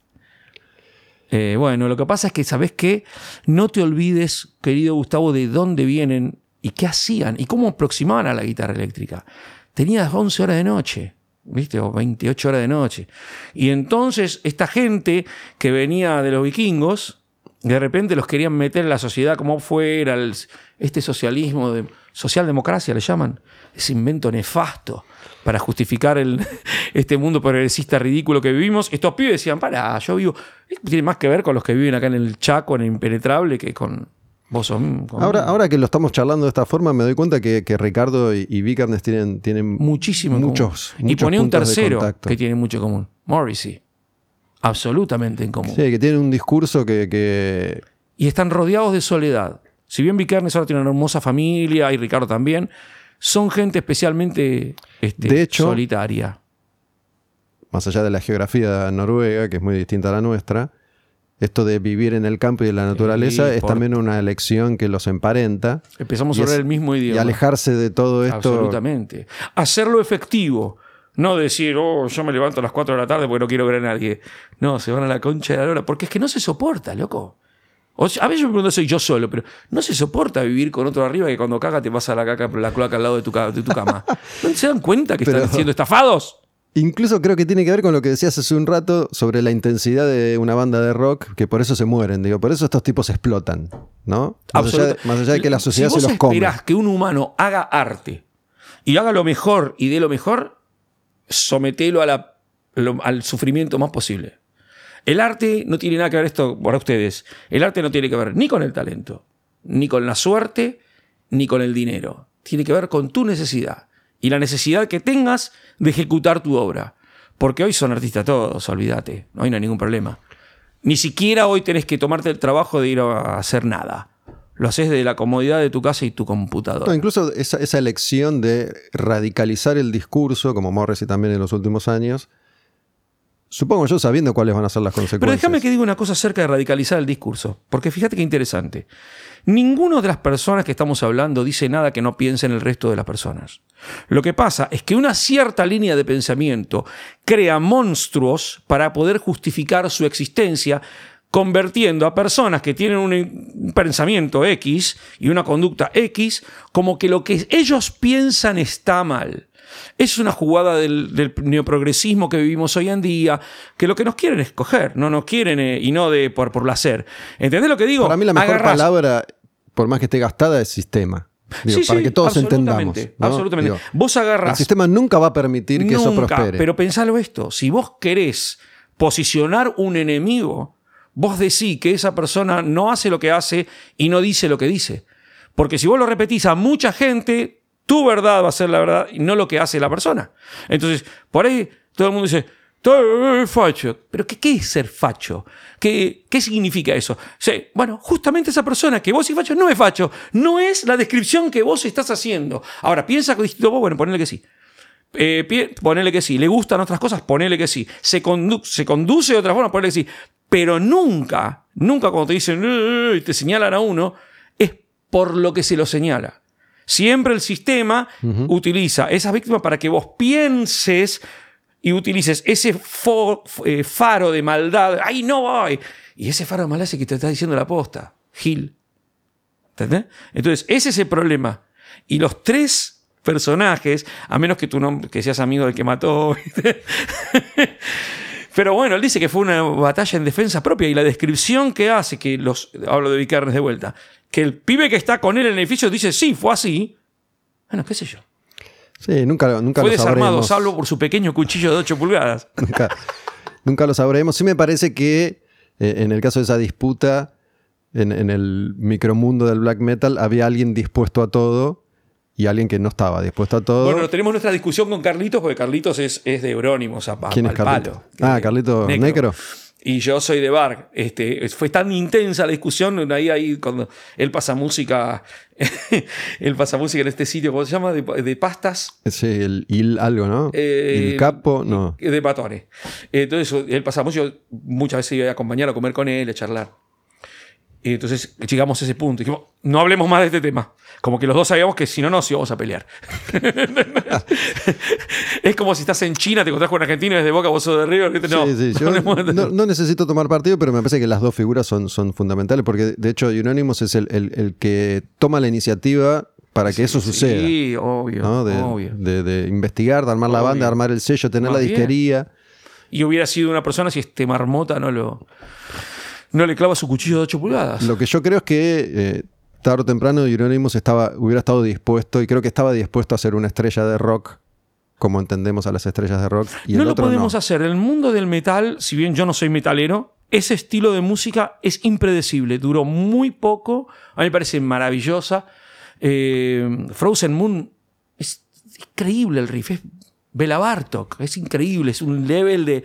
Eh, bueno, lo que pasa es que, ¿sabes qué? No te olvides, querido Gustavo, de dónde vienen y qué hacían y cómo aproximaban a la guitarra eléctrica. Tenías 11 horas de noche, ¿viste? O 28 horas de noche. Y entonces, esta gente que venía de los vikingos, de repente los querían meter en la sociedad como fuera, el- este socialismo, de, socialdemocracia le llaman, ese invento nefasto para justificar el, este mundo progresista ridículo que vivimos. Estos pibes decían, para, yo vivo, tiene más que ver con los que viven acá en el Chaco, en el Impenetrable, que con vos son- con- Ahora, ahora que lo estamos charlando de esta forma, me doy cuenta que, que Ricardo y, y tienen, tienen muchísimo muchos, común. Y muchos ponía un tercero que tiene mucho en común, Morrissey. Absolutamente en común. Sí, que tienen un discurso que, que- y están rodeados de soledad. Si bien Vikernes ahora tiene una hermosa familia y Ricardo también, son gente especialmente este, De hecho- solitaria. más allá de la geografía noruega, que es muy distinta a la nuestra, esto de vivir en el campo y en la naturaleza es también una elección que los emparenta. Empezamos Y a hablar el mismo Y idioma. alejarse de todo esto. Absolutamente. Hacerlo efectivo. No decir, oh, yo me levanto a las 4 de la tarde porque no quiero ver a nadie. No, se van a la concha de la lora. Porque es que no se soporta, loco. O sea, a veces me pregunto, soy yo solo, pero no se soporta vivir con otro arriba que cuando caga te vas a la caca la cloaca al lado de tu, de tu cama. ¿No se dan cuenta que Pero- están siendo estafados? Incluso creo que tiene que ver con lo que decías hace un rato sobre la intensidad de una banda de rock, que por eso se mueren, digo, por eso estos tipos explotan, ¿no? Más allá, de, Absoluta- más allá de que la sociedad si vos se los come. esperás que un humano haga arte y haga lo mejor y dé lo mejor, sometelo al sufrimiento más posible. El arte no tiene nada que ver esto para ustedes. El arte no tiene que ver ni con el talento, ni con la suerte, ni con el dinero. Tiene que ver con tu necesidad. y la necesidad que tengas de ejecutar tu obra. Porque hoy son artistas todos, olvídate, no hay ningún problema. Ni siquiera hoy tenés que tomarte el trabajo de ir a hacer nada. Lo haces de la comodidad de tu casa y tu computadora. No, incluso esa, esa elección de radicalizar el discurso, como Morrissey también en los últimos años, supongo yo sabiendo cuáles van a ser las consecuencias. Pero déjame que diga una cosa acerca de radicalizar el discurso, porque fíjate qué interesante. Ninguno de las personas que estamos hablando dice nada que no piense en el resto de las personas. Lo que pasa es que una cierta línea de pensamiento crea monstruos para poder justificar su existencia, convirtiendo a personas que tienen un pensamiento X y una conducta X como que lo que ellos piensan está mal. Es una jugada del, neoprogresismo que vivimos hoy en día, que lo que nos quieren es coger, no nos quieren eh, y no de por, por placer. ¿Entendés lo que digo? Para mí la mejor palabra, por más que esté gastada, es sistema. para que todos entendamos. Absolutamente. vos agarras. El sistema nunca va a permitir que eso prospere. Pero pensalo esto: si vos querés posicionar un enemigo, vos decís que esa persona no hace lo que hace y no dice lo que dice. Porque si vos lo repetís a mucha gente, tu verdad va a ser la verdad y no lo que hace la persona. Entonces, por ahí todo el mundo dice, facho. ¿Pero qué, qué, es ser facho? ¿Qué, qué significa eso? Sí, bueno, justamente esa persona que vos y facho no es facho. No es la descripción que vos estás haciendo. Ahora, piensa que distinto vos, bueno, ponele que sí. Eh, ponele que sí. ¿Le gustan otras cosas? Ponele que sí. ¿Se, se conduce de otra forma? Ponele que sí. Pero nunca, nunca cuando te dicen y te señalan a uno, es por lo que se lo señala. Siempre el sistema utiliza esas víctimas para que vos pienses y utilices ese eh, faro de maldad. ¡Ay, no voy! Y ese faro de maldad es el que te está diciendo la posta. Gil. ¿Entendés? Entonces, ese es el problema. Y los tres personajes, a menos que tu nombre, que seas amigo del que mató. Pero bueno, él dice que fue una batalla en defensa propia y la descripción que hace, que los. Hablo de Vicarnes de vuelta. Que el pibe que está con él en el edificio dice, sí, fue así. Bueno, qué sé yo. Sí, nunca, nunca Fue lo desarmado, salvo por su pequeño cuchillo de 8 pulgadas. nunca, nunca lo sabremos. Sí me parece que eh, en el caso de esa disputa, en, en, el micromundo del black metal, había alguien dispuesto a todo y alguien que no estaba dispuesto a todo. Bueno, tenemos nuestra discusión con Carlitos, porque Carlitos es, es de Eurónimos, a, ¿Quién es Carlitos? Ah, Carlitos Necro. Y yo soy de Bar. Este, fue tan intensa la discusión, ahí, ahí cuando él pasa música, él pasa música en este sitio, ¿cómo se llama? De, pastas. Sí, el il algo, ¿no? el capo, no. De patones. Entonces él pasa música, muchas veces iba a acompañar a comer con él, a charlar. Y entonces llegamos a ese punto. Dijimos, no hablemos más de este tema. Como que los dos sabíamos que si no, nos íbamos a pelear. es como si estás en China, te encontrás con un argentino desde Boca, vos sos de River. No, sí, sí. no, necesito tomar partido, pero me parece que las dos figuras son, son fundamentales, porque de hecho Unanimous es el, el, que toma la iniciativa para que eso suceda. Sí, obvio. De, investigar, de armar la banda, armar el sello, tener la disquería. Y hubiera sido una persona si este marmota no lo no le clava su cuchillo de 8 pulgadas. Lo que yo creo es que eh, tarde o temprano Euronymous estaba, hubiera estado dispuesto, y creo que estaba dispuesto a ser una estrella de rock, como entendemos a las estrellas de rock. Y no lo podemos hacer. En el mundo del metal, si bien yo no soy metalero, ese estilo de música es impredecible. Duró muy poco. A mí me parece maravillosa. Eh, Frozen Moon es increíble el riff. Es Bela Bartok. Es increíble. Es un level de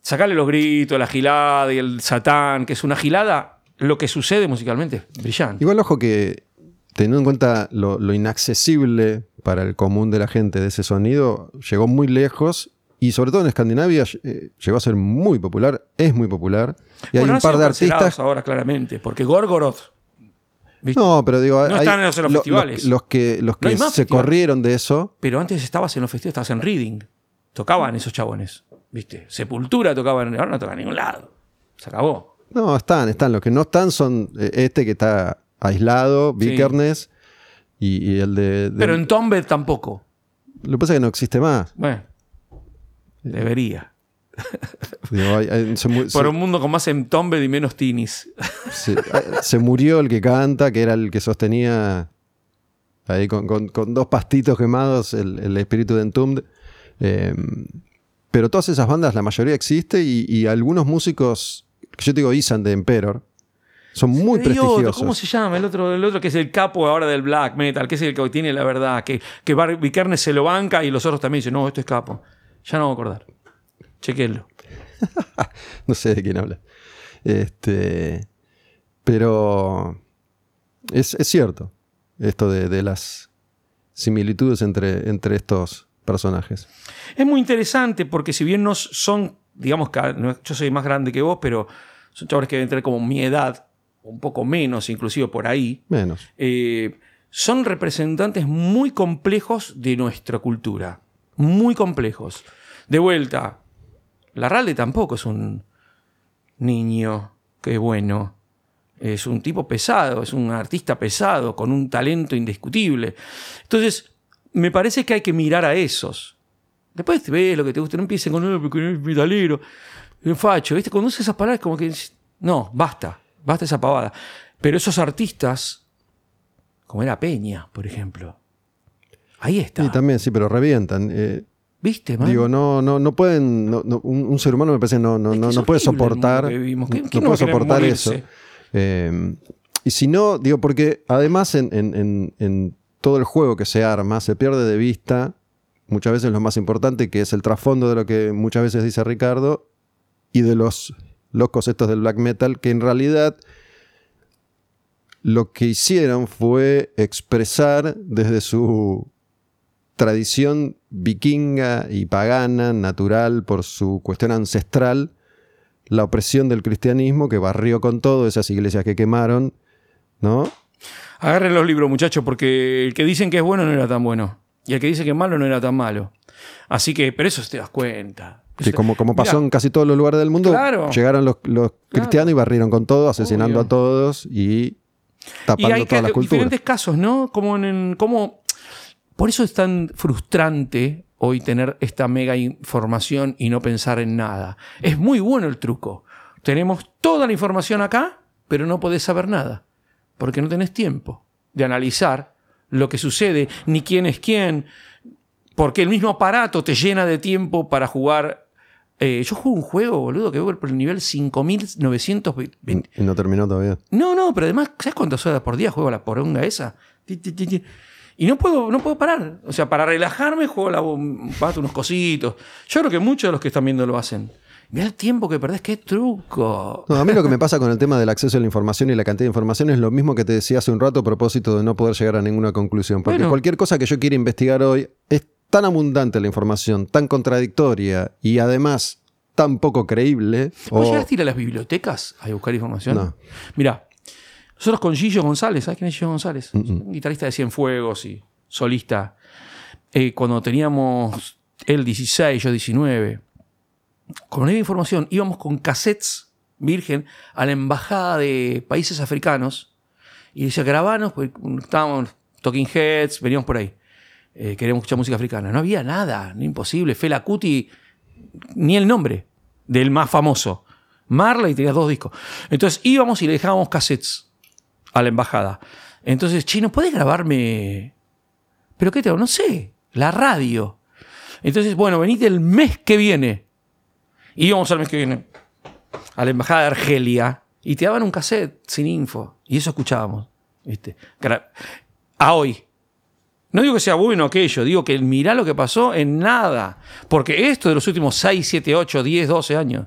sacarle los gritos, la gilada y el satán, que es una gilada, lo que sucede musicalmente, brillante. Igual ojo que teniendo en cuenta lo, inaccesible para el común de la gente de ese sonido, llegó muy lejos y sobre todo en Escandinavia eh, llegó a ser muy popular, es muy popular. Y hay un par de artistas. ahora claramente, porque Gorgoroth. No, pero digo, no están en los, festivales. Los, que, los que se corrieron de eso. Pero antes estabas en los festivales, estabas en Reading. Tocaban esos chabones. ¿Viste? Sepultura tocaba, ahora no toca en ningún lado. Se acabó. No, están, están. Los que no están son eh, este que está aislado, Vikernes, y, el de, Pero en Tombe tampoco. Lo que pasa es que no existe más. Bueno, debería. Por un mundo con más entombe y menos tinis. Se, murió el que canta, que era el que sostenía ahí con, dos pastitos quemados el, espíritu de Entombed. Eh, pero todas esas bandas, la mayoría existe y, algunos músicos, yo te digo Isan de Emperor, Son muy Pero hay otro, prestigiosos. ¿Cómo se llama? El otro, el otro que es el capo ahora del black metal, que es el que tiene la verdad, que, que se lo banca y los otros también dicen, no, esto es capo. Ya no voy a acordar. Chequenlo. No sé de quién habla. Este, pero es, es cierto esto de, de las similitudes entre, entre estos personajes. Es muy interesante porque si bien no son, digamos que no- yo soy más grande que vos, pero son chavales que deben tener como mi edad, un poco menos inclusive por ahí, Menos. eh, son representantes muy complejos de nuestra cultura. Muy complejos. De vuelta, Larralde tampoco es un niño que bueno. Es un tipo pesado, es un artista pesado, con un talento indiscutible. Entonces, me parece que hay que mirar a esos. Después te ves lo que te gusta, no empiecen con "Eh, porque metalero, es facho. ¿Viste? Cuando usas esas palabras, como que. No, basta, basta esa pavada. Pero esos artistas, como era Peña, por ejemplo, ahí está. Y también, sí, pero revientan. Eh, ¿Viste, man? digo, no, no, no pueden. no- no, un, un ser humano me parece no, no, no, no puede el soportar. ¿Quién- no puede soportar morirse? eso. Eh, y si no, digo, porque además en, en- en- en todo el juego que se arma se pierde de vista muchas veces lo más importante, que es el trasfondo de lo que muchas veces dice Ricardo, y de los locos estos del black metal, que en realidad lo que hicieron fue expresar desde su tradición vikinga y pagana, natural, por su cuestión ancestral, la opresión del cristianismo que barrió con todo, esas iglesias que quemaron, ¿no? Agarren los libros, muchachos, porque el que dicen que es bueno no era tan bueno. Y el que dice que malo no era tan malo. Así que, pero eso te das cuenta. Que como, como pasó Mirá, en casi todos los lugares del mundo, Claro. llegaron los, los cristianos y barrieron con todo, asesinando Obvio. a todos y Y tapando hay toda la que- cultura. diferentes casos, ¿no? Como en, en- como por eso es tan frustrante hoy tener esta mega información y no pensar en nada. Es muy bueno el truco. Tenemos toda la información acá, pero no podés saber nada, porque no tenés tiempo de analizar lo que sucede, ni quién es quién, porque el mismo aparato te llena de tiempo para jugar. Eh, yo juego un juego, boludo, que voy por el nivel 5920. Y no terminó todavía. No, no, pero además, ¿sabes cuántas horas por día juego la poronga esa? Y no puedo, no puedo parar. O sea, para relajarme juego la, pato unos cositos. Yo creo que muchos de los que están viendo lo hacen. Mira el tiempo que perdés, qué truco. No, a mí lo que me pasa con el tema del acceso a la información y la cantidad de información es lo mismo que te decía hace un rato a propósito de no poder llegar a ninguna conclusión. Porque Bueno. cualquier cosa que yo quiera investigar hoy es tan abundante la información, tan contradictoria y además tan poco creíble. ¿Vos o- llegaste a ir a las bibliotecas a buscar información? No. Mira, nosotros con Gillo González, ¿sabes quién es Gillo González? Un guitarrista de Cienfuegos y solista. Eh, cuando teníamos él 16, yo 19, con la información íbamos con cassettes virgen a la embajada de países africanos y decía, grabanos, porque estábamos Talking Heads, veníamos por ahí. Eh, queríamos escuchar música africana. No había nada, no imposible. Fela Kuti, ni el nombre del más famoso. Marley tenía dos discos. Entonces íbamos y le dejábamos cassettes a la embajada. Entonces, chino, ¿puedes grabarme? ¿Pero qué te hago? No sé, la radio. Entonces, bueno, venite el mes que viene. Íbamos al mes que viene a la embajada de Argelia y te daban un cassette sin info. Y eso escuchábamos. ¿viste? A hoy. No digo que sea bueno aquello, digo que mirá lo que pasó en nada. Porque esto de los últimos 6, 7, 8, 10, 12 años,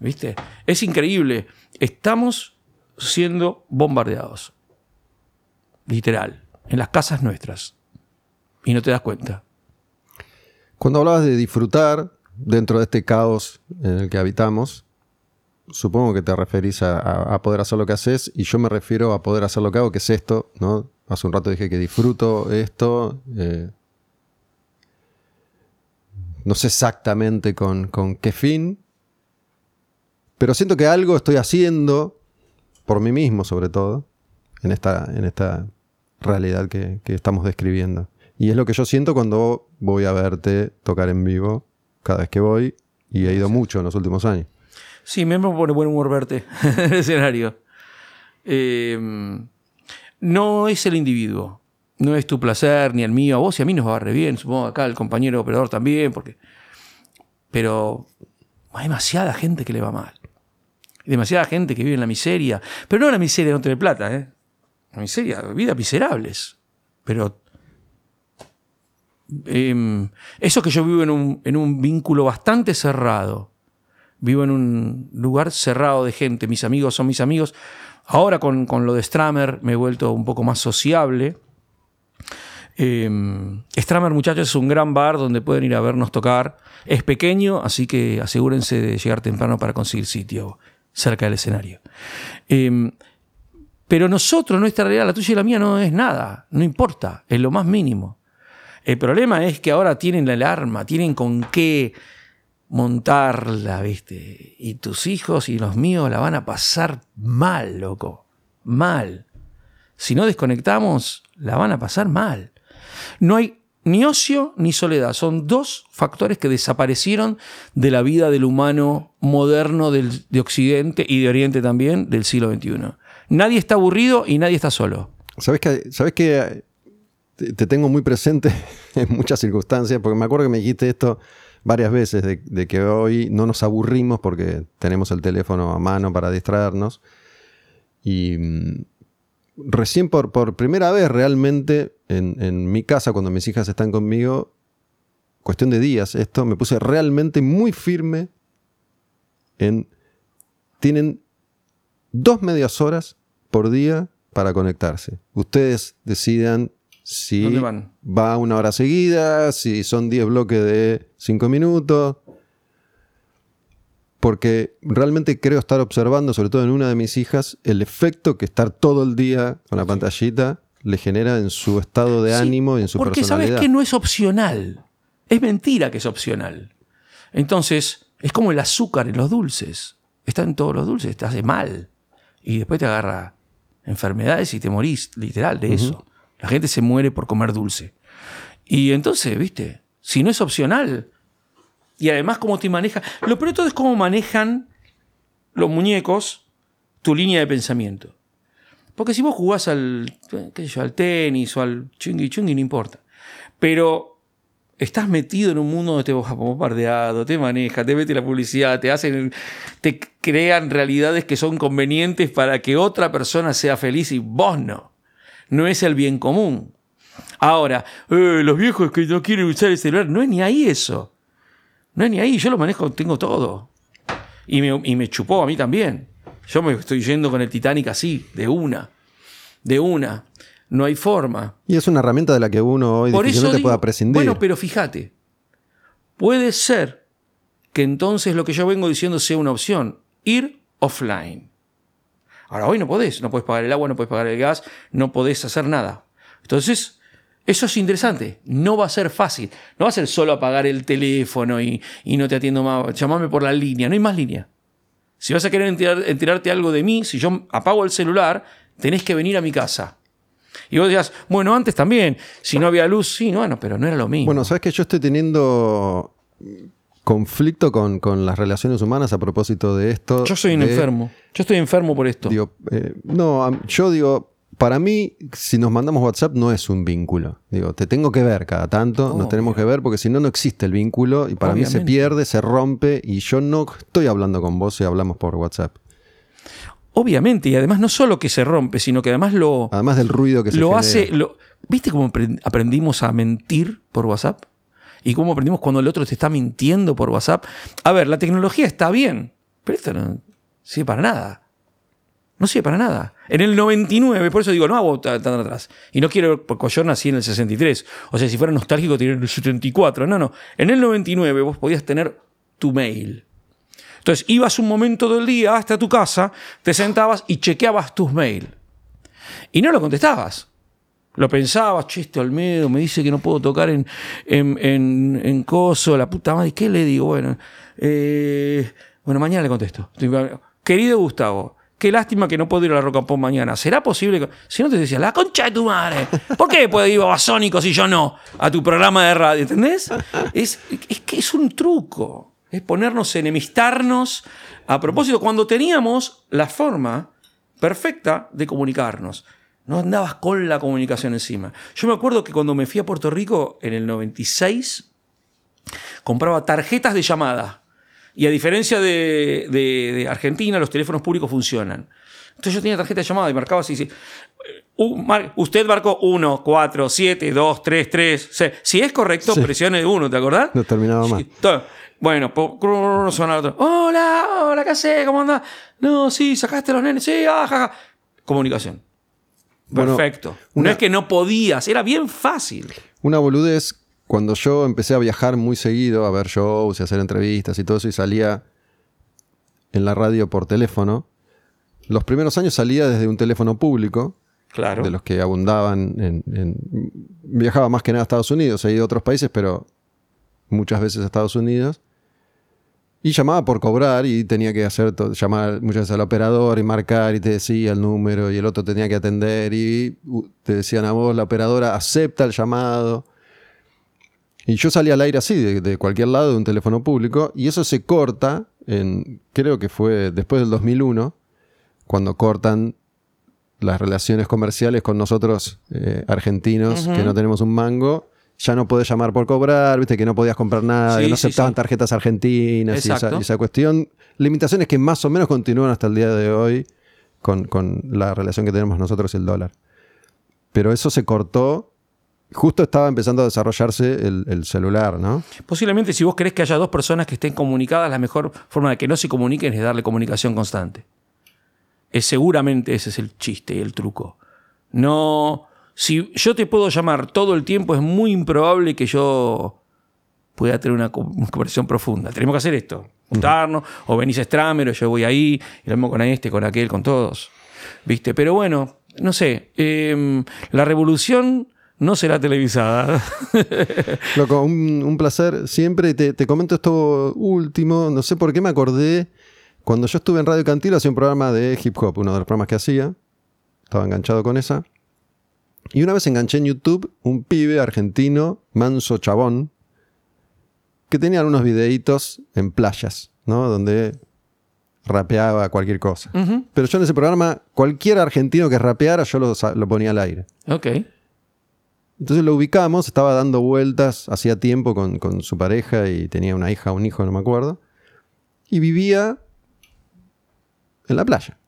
¿viste? Es increíble. Estamos siendo bombardeados. Literal. En las casas nuestras. Y no te das cuenta. Cuando hablabas de disfrutar dentro de este caos en el que habitamos, supongo que te referís a, poder hacer lo que haces y yo me refiero a poder hacer lo que hago, que es esto. Hace un rato dije que disfruto esto. eh, no sé exactamente con, qué fin, pero siento que algo estoy haciendo por mí mismo, sobre todo, en esta, realidad que estamos describiendo. Y es lo que yo siento cuando voy a verte tocar en vivo cada vez que voy, y he ido mucho en los últimos años. Sí, me pone buen humor verte en el escenario. Eh, no es el individuo. No es tu placer ni el mío. A vos y a mí nos va re bien. Supongo acá el compañero operador también. Porque... Pero hay demasiada gente que le va mal. demasiada gente que vive en la miseria. Pero no la miseria de no tener plata, ¿eh? La miseria, vidas miserables. Pero em, eso que yo vivo en un, en un vínculo bastante cerrado, vivo en un lugar cerrado de gente, mis amigos son mis amigos. Ahora con, con lo de Stramer me he vuelto un poco más sociable. Eh, Stramer, muchachos, es un gran bar donde pueden ir a vernos tocar. Es pequeño, así que asegúrense de llegar temprano para conseguir sitio cerca del escenario. Eh, pero nosotros, nuestra realidad, la tuya y la mía, no es nada, no importa, es lo más mínimo. El problema es que ahora tienen la alarma, tienen con qué montarla, ¿viste? Y tus hijos y los míos la van a pasar mal, loco. Mal. Si no desconectamos, la van a pasar mal. No hay ni ocio ni soledad. Son dos factores que desaparecieron de la vida del humano moderno de Occidente y de Oriente también del siglo XXI. Nadie está aburrido y nadie está solo. ¿Sabes que, sabes que te tengo muy presente en muchas circunstancias? Porque me acuerdo que me dijiste esto varias veces, de, que hoy no nos aburrimos porque tenemos el teléfono a mano para distraernos. Y mm, recién por, por primera vez realmente en, en, mi casa, cuando mis hijas están conmigo, cuestión de días, esto me puse realmente muy firme en... Tienen dos medias horas por día para conectarse. Ustedes decidan si va una hora seguida, si son 10 bloques de 5 minutos. Porque realmente creo estar observando, sobre todo en una de mis hijas, el efecto que estar todo el día con la pantallita le genera en su estado de sí, ánimo y en su porque personalidad. Porque sabes que no es opcional. Es mentira que es opcional. Entonces, es como el azúcar en los dulces. Está en todos los dulces, te hace mal. Y después te agarra enfermedades y te morís, literal, de uh -huh. eso. La gente se muere por comer dulce. Y entonces, viste, si no es opcional, y además cómo te maneja, lo peor de todo es cómo manejan los muñecos tu línea de pensamiento. Porque si vos jugás al, qué sé yo, al tenis o al chungui chungui, no importa. Pero estás metido en un mundo donde te vas bombardeado, te maneja, te mete la publicidad, te hacen, te crean realidades que son convenientes para que otra persona sea feliz y vos no no es el bien común. Ahora, eh, los viejos que no quieren usar el celular, no es ni ahí eso. No es ni ahí, yo lo manejo, tengo todo. Y me, y me chupó a mí también. Yo me estoy yendo con el Titanic así, de una. De una. No hay forma. Y es una herramienta de la que uno hoy Por difícilmente digo, pueda prescindir. Bueno, pero fíjate. Puede ser que entonces lo que yo vengo diciendo sea una opción. Ir offline. Ahora, hoy no podés, no podés pagar el agua, no podés pagar el gas, no podés hacer nada. Entonces, eso es interesante. No va a ser fácil. No va a ser solo apagar el teléfono y, y no te atiendo más. Llamame por la línea. No hay más línea. Si vas a querer enterar, enterarte algo de mí, si yo apago el celular, tenés que venir a mi casa. Y vos dirás, bueno, antes también, si no había luz, sí, no, bueno, pero no era lo mismo. Bueno, sabes que yo estoy teniendo conflicto con, con, las relaciones humanas a propósito de esto. Yo soy un de, enfermo. Yo estoy enfermo por esto. Digo, eh, no, yo digo, para mí, si nos mandamos WhatsApp no es un vínculo. Digo, te tengo que ver cada tanto, nos tenemos que ver, porque si no, no existe el vínculo y para Obviamente. mí se pierde, se rompe y yo no estoy hablando con vos si hablamos por WhatsApp. Obviamente, y además no solo que se rompe, sino que además lo. Además del ruido que se lo genera. hace. Lo, ¿Viste cómo aprendimos a mentir por WhatsApp? Y cómo aprendimos cuando el otro te está mintiendo por WhatsApp. A ver, la tecnología está bien, pero esto no sirve para nada. No sirve para nada. En el 99, por eso digo, no hago tan atrás. Y no quiero, porque yo nací en el 63. O sea, si fuera nostálgico, tendría el 74. No, no. En el 99 vos podías tener tu mail. Entonces, ibas un momento del día hasta tu casa, te sentabas y chequeabas tus mails. Y no lo contestabas. Lo pensaba, chiste Olmedo, me dice que no puedo tocar en, en, en, en Coso, la puta madre. ¿Qué le digo? Bueno, eh, bueno, mañana le contesto. Querido Gustavo, qué lástima que no puedo ir a la Roca Pop mañana. ¿Será posible? Que... Si no te decía, la concha de tu madre. ¿Por qué puede ir a Sónico si yo no? A tu programa de radio, ¿entendés? Es, es que es un truco. Es ponernos, enemistarnos. A propósito, cuando teníamos la forma perfecta de comunicarnos. No andabas con la comunicación encima. Yo me acuerdo que cuando me fui a Puerto Rico en el 96, compraba tarjetas de llamada. Y a diferencia de, de- de Argentina, los teléfonos públicos funcionan. Entonces yo tenía tarjeta de llamada y marcaba así. así. Mar- usted marcó 1, 4, 7, 2, 3, 3. Si es correcto, Sí. presione 1, ¿te acordás? No terminaba más. Bueno, suena otro. Hola, hola, ¿qué haces? ¿Cómo andás? No, sí, sacaste los nenes. Sí, ah, ja, Bueno, Perfecto. una- No es que no podías, era bien fácil. Una boludez, cuando yo empecé a viajar muy seguido, a ver shows y hacer entrevistas y todo eso, y salía en la radio por teléfono, los primeros años salía desde un teléfono público, Claro. de los que abundaban en, en- Viajaba más que nada a Estados Unidos, he ido a otros países, pero muchas veces a Estados Unidos. Y llamaba por cobrar y tenía que hacer llamar muchas veces al operador y marcar y te decía el número y el otro tenía que atender y te decían a vos, la operadora acepta el llamado. Y yo salía al aire así, de, de cualquier lado, de un teléfono público, y eso se corta en, creo que fue después del 2001, cuando cortan las relaciones comerciales con nosotros eh, argentinos, que no tenemos un mango, ya no podés llamar por cobrar, viste que no podías comprar nada, Sí, que no aceptaban sí. tarjetas argentinas y esa, Exacto. y esa cuestión. Limitaciones que más o menos continúan hasta el día de hoy con, con la relación que tenemos nosotros y el dólar. Pero eso se cortó. Justo estaba empezando a desarrollarse el, el celular, ¿no? Posiblemente si vos querés que haya dos personas que estén comunicadas, la mejor forma de que no se comuniquen es darle comunicación constante. Es seguramente ese es el chiste y el truco. No, si yo te puedo llamar todo el tiempo, es muy improbable que yo pueda tener una co- una conversación profunda. Tenemos que hacer esto, juntarnos, o venís a Stramer, o yo voy ahí, y lo mismo con este, con aquel, con todos. ¿Viste? Pero bueno, no sé, em, la revolución no será televisada. Loco, un, un placer siempre. Te, te comento esto último. No sé por qué me acordé. Cuando yo estuve en Radio Cantil, hacía un programa de hip hop, uno de los programas que hacía. Estaba enganchado con esa. Y una vez enganché en YouTube un pibe argentino, manso chabón, que tenía unos videitos en playas, ¿no? Donde rapeaba cualquier cosa. Pero yo en ese programa, cualquier argentino que rapeara, yo lo, lo ponía al aire. Ok. Entonces lo ubicamos, estaba dando vueltas hacía tiempo con, con su pareja y tenía una hija, un hijo, no me acuerdo. Y vivía en la playa,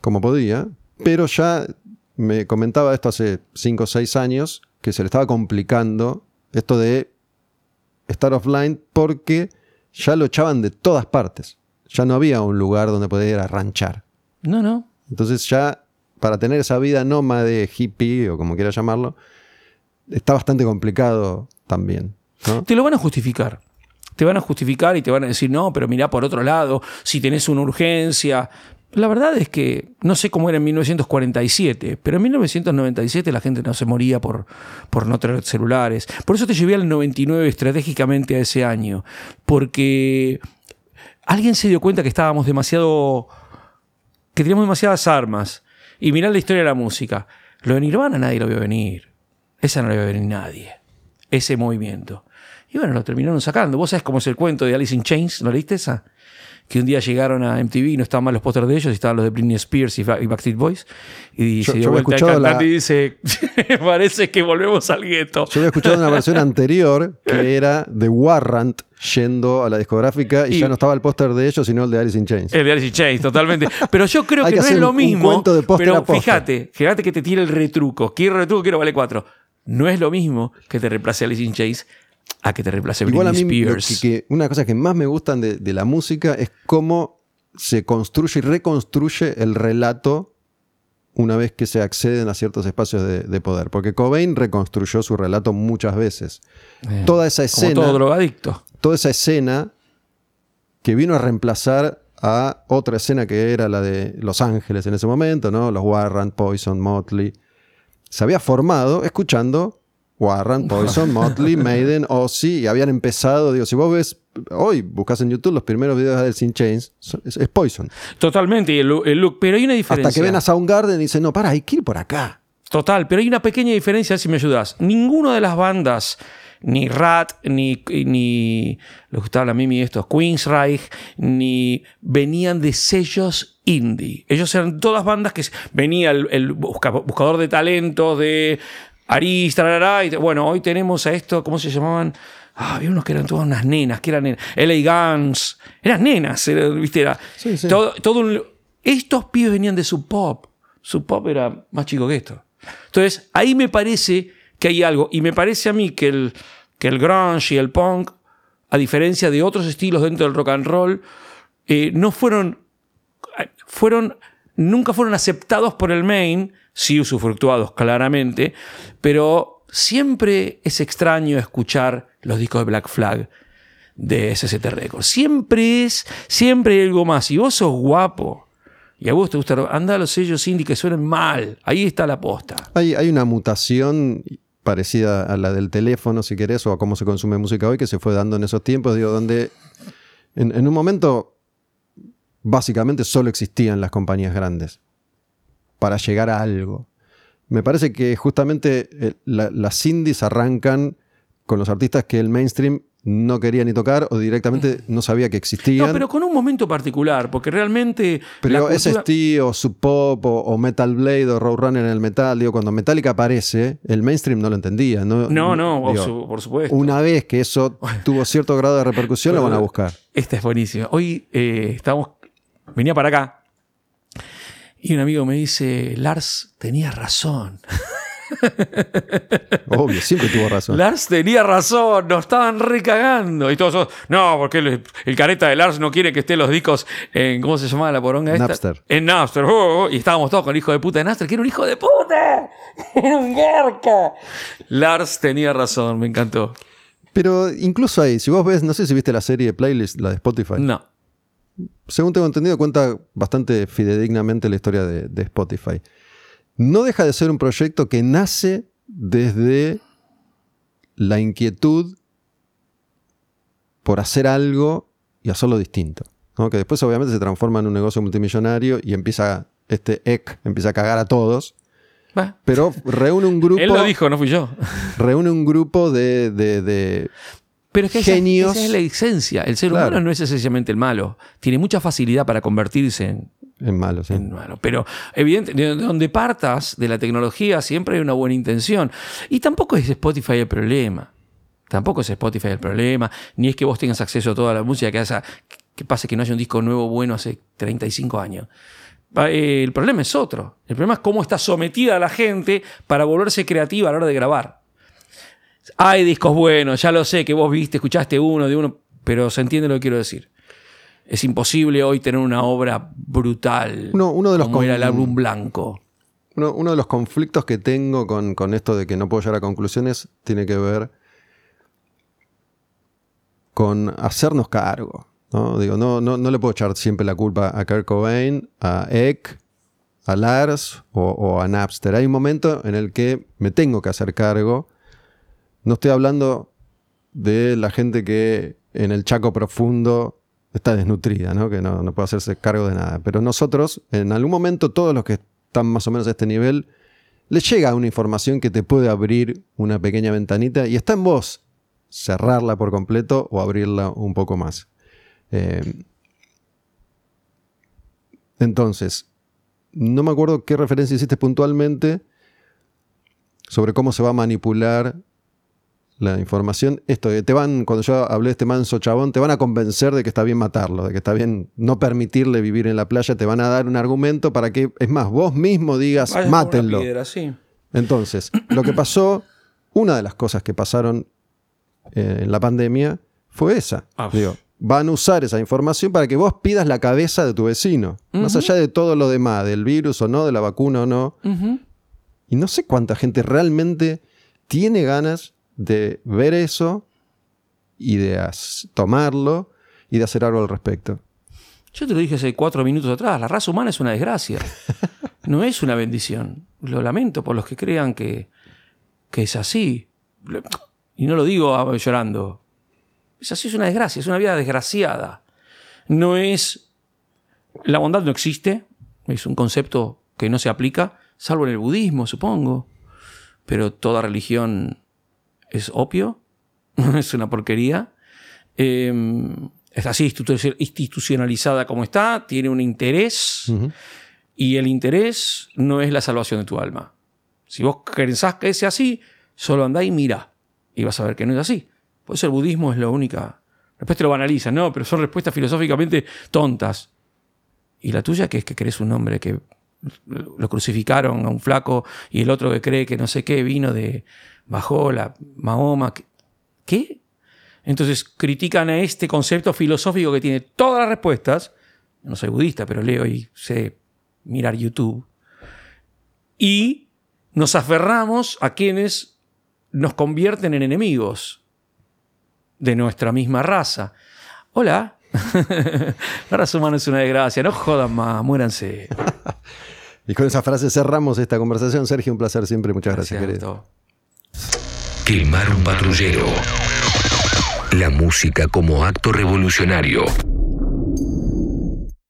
como podía, pero ya me comentaba esto hace 5 o 6 años, que se le estaba complicando esto de estar offline porque ya lo echaban de todas partes. Ya no había un lugar donde poder ir a ranchar. No, no. Entonces ya para tener esa vida nómade, hippie o como quiera llamarlo, está bastante complicado también. ¿no? Te lo van a justificar. Te van a justificar y te van a decir, no, pero mirá por otro lado, si tenés una urgencia. La verdad es que no sé cómo era en 1947, pero en 1997 la gente no se moría por, por no tener celulares. Por eso te llevé al 99 estratégicamente a ese año, porque alguien se dio cuenta que estábamos demasiado que teníamos demasiadas armas. Y mirá la historia de la música. Lo de Nirvana nadie lo vio venir. Esa no lo vio venir nadie. Ese movimiento. Y bueno, lo terminaron sacando. ¿Vos sabés cómo es el cuento de Alice in Chains? ¿No leíste esa? Que un día llegaron a MTV y no estaban mal los pósters de ellos, y estaban los de Britney Spears y, Ba- y Backstreet Boys. Y Yo- se dio vuelta el escuchado la- y dice: Parece que volvemos al gueto. Yo había escuchado una versión anterior que era de Warrant yendo a la discográfica y, Y- ya no estaba el póster de ellos, sino el de Alice in Chains. El de Alice in Chains, totalmente. Pero yo creo que, que no es lo un mismo. cuento de pero fíjate, fíjate que te tira el retruco. Quiero retruco, quiero vale 4. No es lo mismo que te reemplace Alice in Chains a que te reemplace Igual a mí Spears. que, que una cosa que más me gustan de, de la música es cómo se construye y reconstruye el relato una vez que se acceden a ciertos espacios de, de poder. Porque Cobain reconstruyó su relato muchas veces. Eh, Toda esa Como escena, todo drogadicto. toda esa escena que vino a reemplazar a otra escena que era la de Los Ángeles en ese momento, ¿no? Los Warrant, Poison, Motley. Se había formado escuchando Warrant, Poison, Motley, Maiden, Ozzy, y habían empezado, digo, si vos ves, hoy buscas en YouTube los primeros videos de Alice in Chains, es, es Poison. Totalmente, y el, look- el look. Pero hay una diferencia. Hasta que ven a Soundgarden y dicen, no, para, hay que ir por acá. Total, pero hay una pequeña diferencia, si me ayudas. Ninguna de las bandas, ni Rat, ni, ni lo que gustaba a Mimi estos, Queensryche, ni venían de sellos indie. Ellos eran todas bandas que venía el, el busca- buscador de talentos de Aris, tarará, y bueno, hoy tenemos a esto, ¿cómo se llamaban? Ah, había unos que eran todas unas nenas, que eran nenas. LA Guns, eran nenas, era, ¿viste? Era Sí, sí. Todo, todo un- estos pibes venían de su pop. Su pop era más chico que esto. Entonces, ahí me parece que hay algo. Y me parece a mí que el, que el grunge y el punk, a diferencia de otros estilos dentro del rock and roll, eh, no fueron, fueron, nunca fueron aceptados por el main, sí usufructuados claramente, pero siempre es extraño escuchar los discos de Black Flag de SST Records. Siempre es, siempre hay algo más. Y vos sos guapo. Y a vos te gusta, anda a los sellos indie que suenen mal. Ahí está la posta. Hay, hay una mutación parecida a la del teléfono, si querés, o a cómo se consume música hoy, que se fue dando en esos tiempos, digo, donde en, en un momento básicamente solo existían las compañías grandes para llegar a algo. Me parece que justamente eh, la- las indies arrancan con los artistas que el mainstream no quería ni tocar o directamente no sabía que existían. No, pero con un momento particular, porque realmente. Pero la ese cultura- estilo, Sub Pop o, o Metal Blade o Roadrunner en el metal, digo, cuando Metallica aparece, el mainstream no lo entendía. No, No, no, por Digo, su- por supuesto. Una vez que eso tuvo cierto grado de repercusión, lo van a buscar. Esta es buenísima. Hoy eh, estamos. Venía para acá. Y un amigo me dice: Lars tenía razón. Obvio, siempre tuvo razón. Lars tenía razón, nos estaban recagando. Y todos, esos, no, porque el, el careta de Lars no quiere que estén los discos en, ¿cómo se llamaba la poronga esta? Napster. En Napster. oh, oh, y estábamos todos con el hijo de puta de Napster, que era un hijo de puta. Era un garca. Lars tenía razón, me encantó. Pero incluso ahí, si vos ves, no sé si viste la serie de Playlist, la de Spotify. No. Según tengo entendido, cuenta bastante fidedignamente la historia de, de Spotify. No deja de ser un proyecto que nace desde la inquietud por hacer algo y hacerlo distinto. ¿no? Que después obviamente se transforma en un negocio multimillonario y empieza, este EC empieza a cagar a todos. Pero reúne un grupo, Él lo dijo, no fui yo. reúne un grupo de, de- de- Pero es que Genios. esa es la esencia. El ser Claro. humano no es esencialmente el malo. Tiene mucha facilidad para convertirse en, en malos. ¿sí? en malo. Pero evidente, de donde partas de la tecnología siempre hay una buena intención. Y tampoco es Spotify el problema. Tampoco es Spotify el problema. Ni es que vos tengas acceso a toda la música que haya, que pase que no haya un disco nuevo bueno hace 35 años. Eh, El problema es otro. El problema es cómo está sometida la gente para volverse creativa a la hora de grabar. Hay discos buenos, ya lo sé, que vos viste, escuchaste uno de uno, pero se entiende lo que quiero decir. Es imposible hoy tener una obra brutal Uno- uno de los como era el álbum blanco. Uno, uno de los conflictos que tengo con, con esto de que no puedo llegar a conclusiones tiene que ver con hacernos cargo. ¿no? Digo, no, no, no le puedo echar siempre la culpa a Kurt Cobain, a Eck, a Lars o, o a Napster. Hay un momento en el que me tengo que hacer cargo. No estoy hablando de la gente que en el Chaco profundo está desnutrida, ¿no? que no, puede hacerse cargo de nada. Pero nosotros, en algún momento, todos los que están más o menos a este nivel, les llega una información que te puede abrir una pequeña ventanita y está en vos cerrarla por completo o abrirla un poco más. Eh, entonces, no me acuerdo qué referencia hiciste puntualmente sobre cómo se va a manipular la información. Esto, de te van, cuando yo hablé de este manso chabón, te van a convencer de que está bien matarlo, de que está bien no permitirle vivir en la playa, te van a dar un argumento para que, es más, vos mismo digas, Vaya mátenlo. piedra, sí. Entonces, lo que pasó, una de las cosas que pasaron eh, en la pandemia fue esa. Ah, Digo, van a usar esa información para que vos pidas la cabeza de tu vecino, más allá de todo lo demás, del virus o no, de la vacuna o no. Y no sé cuánta gente realmente tiene ganas de ver eso y de tomarlo y de hacer algo al respecto. Yo te lo dije hace cuatro minutos atrás, la raza humana es una desgracia. No es una bendición. Lo lamento por los que crean que, que es así. Y no lo digo ah, llorando. Es así, es una desgracia, es una vida desgraciada. No es... La bondad no existe, es un concepto que no se aplica, salvo en el budismo, supongo. Pero toda religión es opio, es una porquería. Eh, es así institu- institucionalizada como está, tiene un interés y el interés no es la salvación de tu alma. Si vos pensás que es así, solo andá y mira. Y vas a ver que no es así. Por eso el budismo es la única. Después te lo banalizan, no, pero son respuestas filosóficamente tontas. Y la tuya, que es que crees un hombre que lo crucificaron a un flaco y el otro que cree que no sé qué vino de bajó la Mahoma. ¿Qué? Entonces critican a este concepto filosófico que tiene todas las respuestas. No soy budista, pero leo y sé mirar YouTube. Y nos aferramos a quienes nos convierten en enemigos de nuestra misma raza. Hola. la raza humana es una desgracia. No jodan más, muéranse. y con esa frase cerramos esta conversación. Sergio, un placer siempre. Muchas gracias, gracias querido. Quemar un patrullero. La música como acto revolucionario.